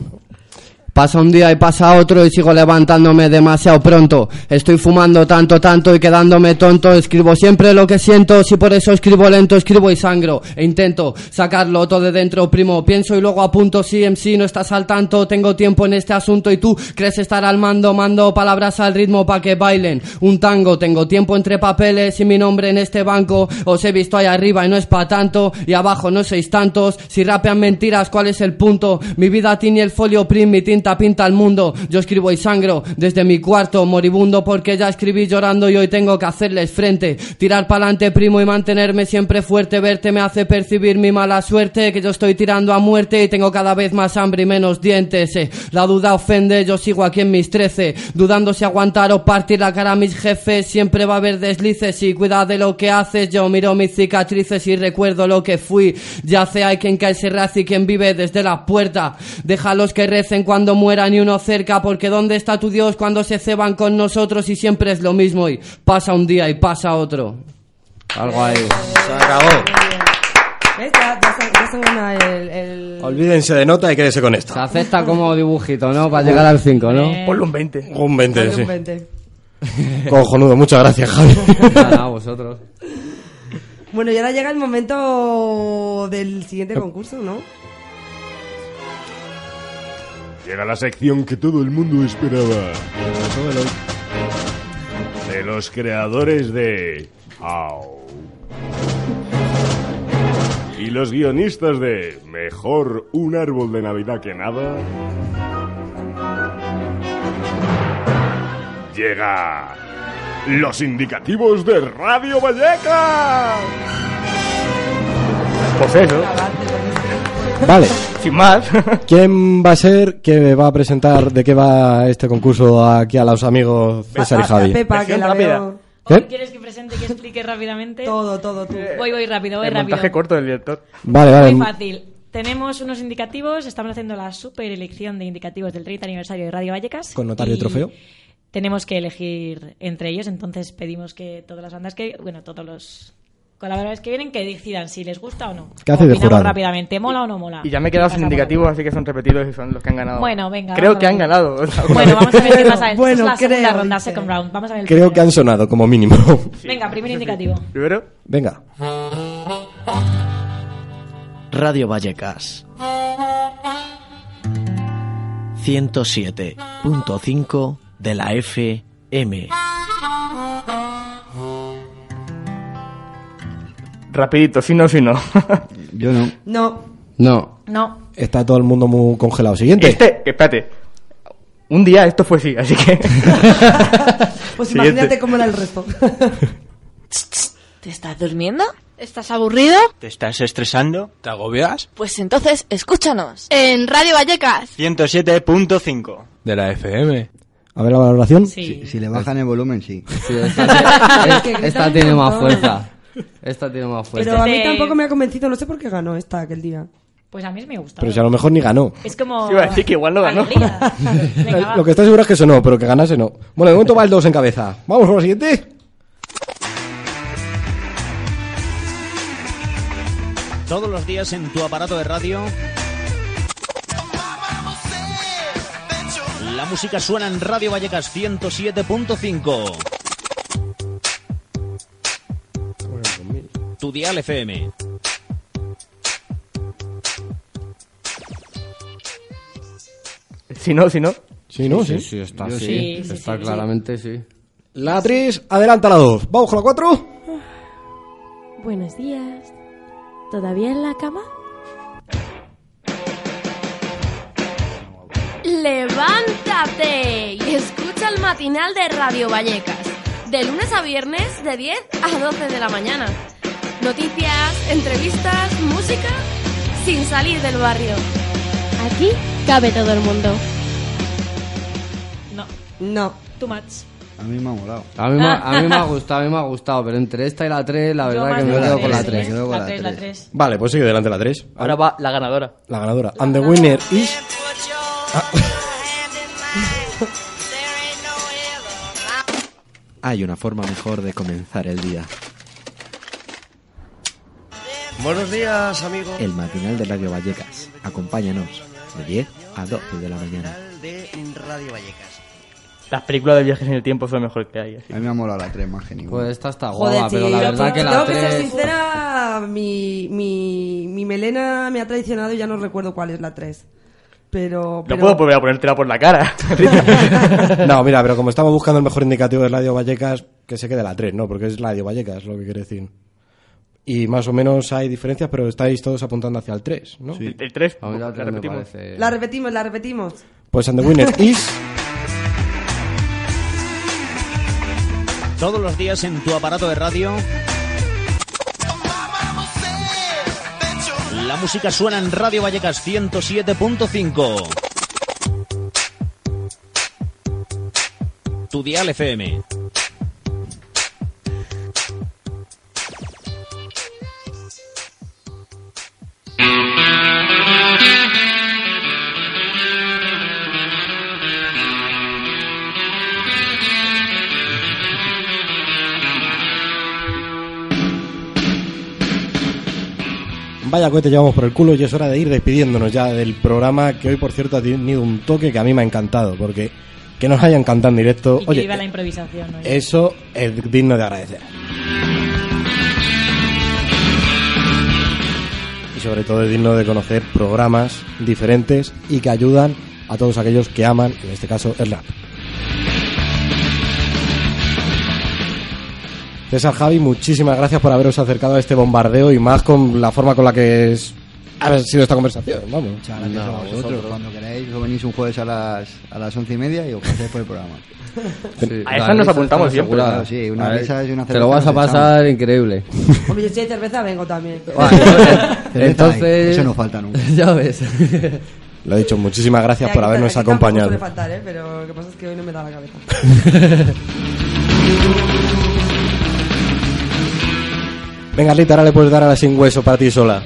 Pasa un día y pasa otro y sigo levantándome demasiado pronto. Estoy fumando tanto, tanto y quedándome tonto. Escribo siempre lo que siento, si por eso escribo lento, escribo y sangro. E intento sacarlo todo de dentro, primo. Pienso y luego apunto, sí, en sí, no estás al tanto. Tengo tiempo en este asunto y tú crees estar al mando. Mando palabras al ritmo pa' que bailen. Un tango, tengo tiempo entre papeles y mi nombre en este banco. Os he visto ahí arriba y no es pa' tanto. Y abajo no sois tantos. Si rapean mentiras, ¿cuál es el punto? Mi vida tiene el folio prim, mi tinta esta pinta al mundo. Yo escribo y sangro desde mi cuarto moribundo porque ya escribí llorando y hoy tengo que hacerles frente. Tirar pa'lante, primo, y mantenerme siempre fuerte. Verte me hace percibir mi mala suerte, que yo estoy tirando a muerte y tengo cada vez más hambre y menos dientes. eh. La duda ofende, yo sigo aquí en mis trece, dudando si aguantar o partir la cara a mis jefes. Siempre va a haber deslices y cuida de lo que haces. Yo miro mis cicatrices y recuerdo lo que fui. Ya sé hay quien cae raz y quien vive desde la puerta. Déjalos que recen cuando mueran y uno cerca, porque ¿dónde está tu Dios cuando se ceban con nosotros y siempre es lo mismo y pasa un día y pasa otro? Algo ahí. Se acabó. ¿Ves? Ya, ya se, ya se gana el, el- Olvídense de nota y quédese con esto. Se acepta como dibujito, ¿no? Para llegar al 5, ¿no? Ponle un 20. Un 20, Ponle sí. un [LAUGHS] 20. Cojonudo, muchas gracias, Javi. Nada, a vosotros. Bueno, y ahora llega el momento del siguiente concurso, ¿no? Llega la sección que todo el mundo esperaba. De los creadores de Au. Y los guionistas de Mejor un árbol de Navidad que nada. Llega los indicativos de Radio Vallecas. Pues eso. Vale. Sin más. [LAUGHS] ¿Quién va a ser que va a presentar de qué va este concurso aquí a los amigos César y Javi? Pepa, que la rápida. veo... ¿Qué? ¿Quieres que presente y que explique rápidamente? Todo, todo, tú. Voy, voy rápido, voy El rápido. montaje corto del director. Vale, vale. Muy fácil. Tenemos unos indicativos, estamos haciendo la super elección de indicativos del 30 aniversario de Radio Vallecas. Con notario y trofeo. Tenemos que elegir entre ellos, entonces pedimos que todas las bandas que, bueno, todos los colaboradores que vienen que decidan si les gusta o no. ¿Qué hace de jurado? rápidamente, ¿mola o no mola? Y ya me he quedado sin indicativos, así que son repetidos y son los que han ganado. Bueno, venga, Creo que han ganado. [LAUGHS] Bueno, vamos a [LAUGHS] ver qué pasa. Esta Bueno, es la segunda ronda, second round. Vamos a ver el Creo primero. que han sonado como mínimo. Venga, primer indicativo. Primero. Venga. Radio Vallecas 107.5 de la FM. Rapidito, si no, si no. Yo no. No, No. No. Está todo el mundo muy congelado. Siguiente. Este, espérate. Un día esto fue así, así que. [LAUGHS] pues Siguiente. imagínate cómo era el resto. [LAUGHS] ¿Te estás durmiendo? ¿Estás aburrido? ¿Te estás estresando? ¿Te agobias? Pues entonces escúchanos. En Radio Vallecas. 107.5 de la FM. A ver la valoración. Si, si le bajan el volumen, sí. [LAUGHS] Sí, esta, tiene más fuerza. Esta tiene más fuerza. Pero a mí tampoco me ha convencido, no sé por qué ganó esta aquel día. Pues a mí me gusta. Pero si a lo mejor ni ganó. Es como... Sí, iba a decir que igual no ganó. [LAUGHS] Venga. Lo que estoy seguro es que eso no, pero que ganase no. Bueno, de momento va el 2 en cabeza. Vamos con la siguiente. Todos los días en tu aparato de radio. La música suena en Radio Vallecas 107.5. Tu dial FM. Si no, si no. Sí, ¿no? Sí. Sí, sí, está Yo sí. sí. Está sí, sí, claramente sí. La 3, adelanta la 2. Vamos con la 4. Buenos días. ¿Todavía en la cama? ¡Levántate! Y escucha el matinal de Radio Vallecas. De lunes a viernes, de 10 a 12 de la mañana. Noticias, entrevistas, música, sin salir del barrio. Aquí cabe todo el mundo. No. No. Too much. A mí me ha molado. A mí, me, ha- a mí me ha [LAUGHS] gustado, a mí me ha gustado, pero entre esta y la 3, la verdad que de me la quedo con la. 3. La 3, la 3. Vale, pues sigue delante la 3. Ahora va la ganadora. La ganadora. And the winner is. [LAUGHS] Hay una forma mejor de comenzar el día. Buenos días, amigos. El matinal de Radio Vallecas. Acompáñanos de 10 a 12 de la mañana. de Radio Vallecas. Las películas de viajes en el tiempo son lo mejor que hay. así. A mí me ha molado la 3 más genial. Pues esta está Joder, guapa, pero la verdad que la tengo que ser 3... sincera, mi, mi, mi melena me ha traicionado y ya no recuerdo cuál es la 3. Pero, No puedo volver a ponértela por la cara. [LAUGHS] No, mira, pero como estamos buscando el mejor indicativo de Radio Vallecas, que se quede la 3, ¿no? Porque es Radio Vallecas, lo que quiere decir. Y más o menos hay diferencias, pero estáis todos apuntando hacia el 3, ¿no? El 3, A mí la repetimos. parece- La repetimos, la repetimos. Pues and the winner [LAUGHS] is... Todos los días en tu aparato de radio. La música suena en Radio Vallecas 107.5. Tu dial FM. Vaya cohete llevamos por el culo y es hora de ir despidiéndonos ya del programa que hoy, por cierto, ha tenido un toque que a mí me ha encantado, porque que nos hayan cantado en directo, Y que oye, viva la improvisación. oye. eso es digno de agradecer. Y sobre todo es digno de conocer programas diferentes y que ayudan a todos aquellos que aman, en este caso, el rap. César Javi, muchísimas gracias por haberos acercado a este bombardeo y más con la forma con la que es, ha sido esta conversación. Vamos. Muchas gracias a vosotros. Cuando queráis, os venís un jueves a las, a las once y media y os pasáis por el programa. [LAUGHS] A esas nos apuntamos siempre. Claro, sí, una ver, risa y una Te lo vas a pasar increíble. [LAUGHS] Hombre, yo si hay cerveza vengo también. [LAUGHS] Entonces... Eso no falta nunca. ya ves. Lo he dicho, muchísimas gracias por habernos tampoco acompañado. suele faltar, ¿eh? Pero lo que pasa es que hoy no me da la cabeza. Venga, Rita, ahora le puedes dar a la sin hueso para ti sola.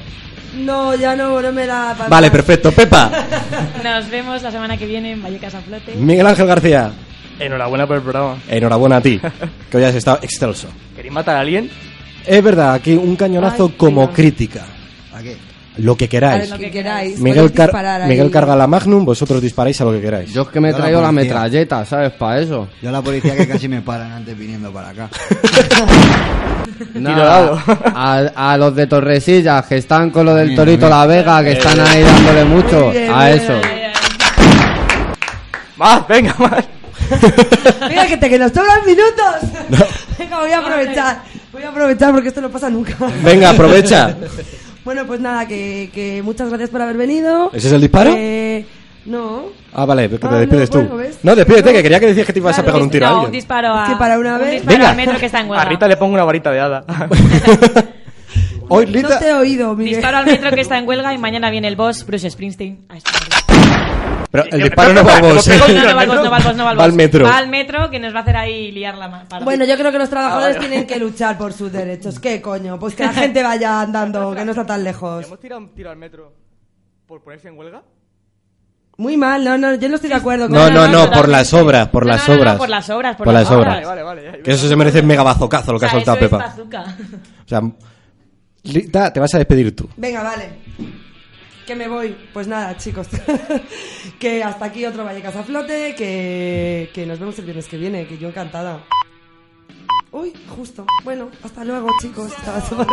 No, ya no, no me da... para Vale, más. perfecto. Pepa, [LAUGHS] Nos vemos la semana que viene en Vallecas a Flote. Miguel Ángel García, Enhorabuena por el programa. enhorabuena a ti, [LAUGHS] que hoy has estado excelso. ¿Queréis matar a alguien? Es verdad, aquí un cañonazo como crítica. Lo que queráis. Lo que queráis. Miguel, car-. Miguel carga la Magnum, vosotros disparáis a lo que queráis. Yo es que me he Yo la traído la, policía. metralleta, ¿sabes? Para eso. Yo a la policía que casi me paran antes viniendo para acá. [LAUGHS] Nada, a, a los de Torresillas que están con lo del Bien, Torito bien. La Vega, que están ahí dándole mucho, bien, a eso. ¡Más! ¡Venga, más! [LAUGHS] Mira que te que nos sobran minutos. [LAUGHS] Venga, voy a aprovechar. Voy a aprovechar porque esto no pasa nunca. Venga, aprovecha. Bueno, pues nada, que, que muchas gracias por haber venido. ¿Ese es el disparo? Eh, no. Ah, vale, que te Ah, no, despides tú. No, despídete, No. que quería que decías que te ibas a pegar un tiro a No, un disparo a. Que para una un vez- disparo Venga. al metro que está en A huelga. Rita le pongo una varita de hada. [LAUGHS] Hoy, No Rita, te he oído, Miguel. Disparo al metro que está en huelga y mañana viene el boss Bruce Springsteen. Pero el disparo no va ¿eh? No, no va al boss, no va al boss, no va al Va al metro. Va al metro que nos va a hacer ahí liar la mano. Bueno, yo creo que los trabajadores tienen que luchar por sus derechos. ¿Qué coño? Pues que la [LAUGHS] gente vaya andando, que no está tan lejos. ¿Hemos tirado un tiro al metro por ponerse en huelga? Muy mal, no, no, yo no estoy de acuerdo con No, no, no, no, por las obras, por No, las no, no, no, obras. por las obras, por las obras. Vale, vale, vale. Que eso se merece mega bazocazo lo que O ha soltado Pepa. O sea, te vas a despedir tú. Venga, vale. Que me voy. Pues nada, chicos. [LAUGHS] que hasta aquí otro Vallecas a flote. Que, que nos vemos el viernes que viene. Que yo encantada. Uy, justo. Bueno, hasta luego, chicos. Hasta.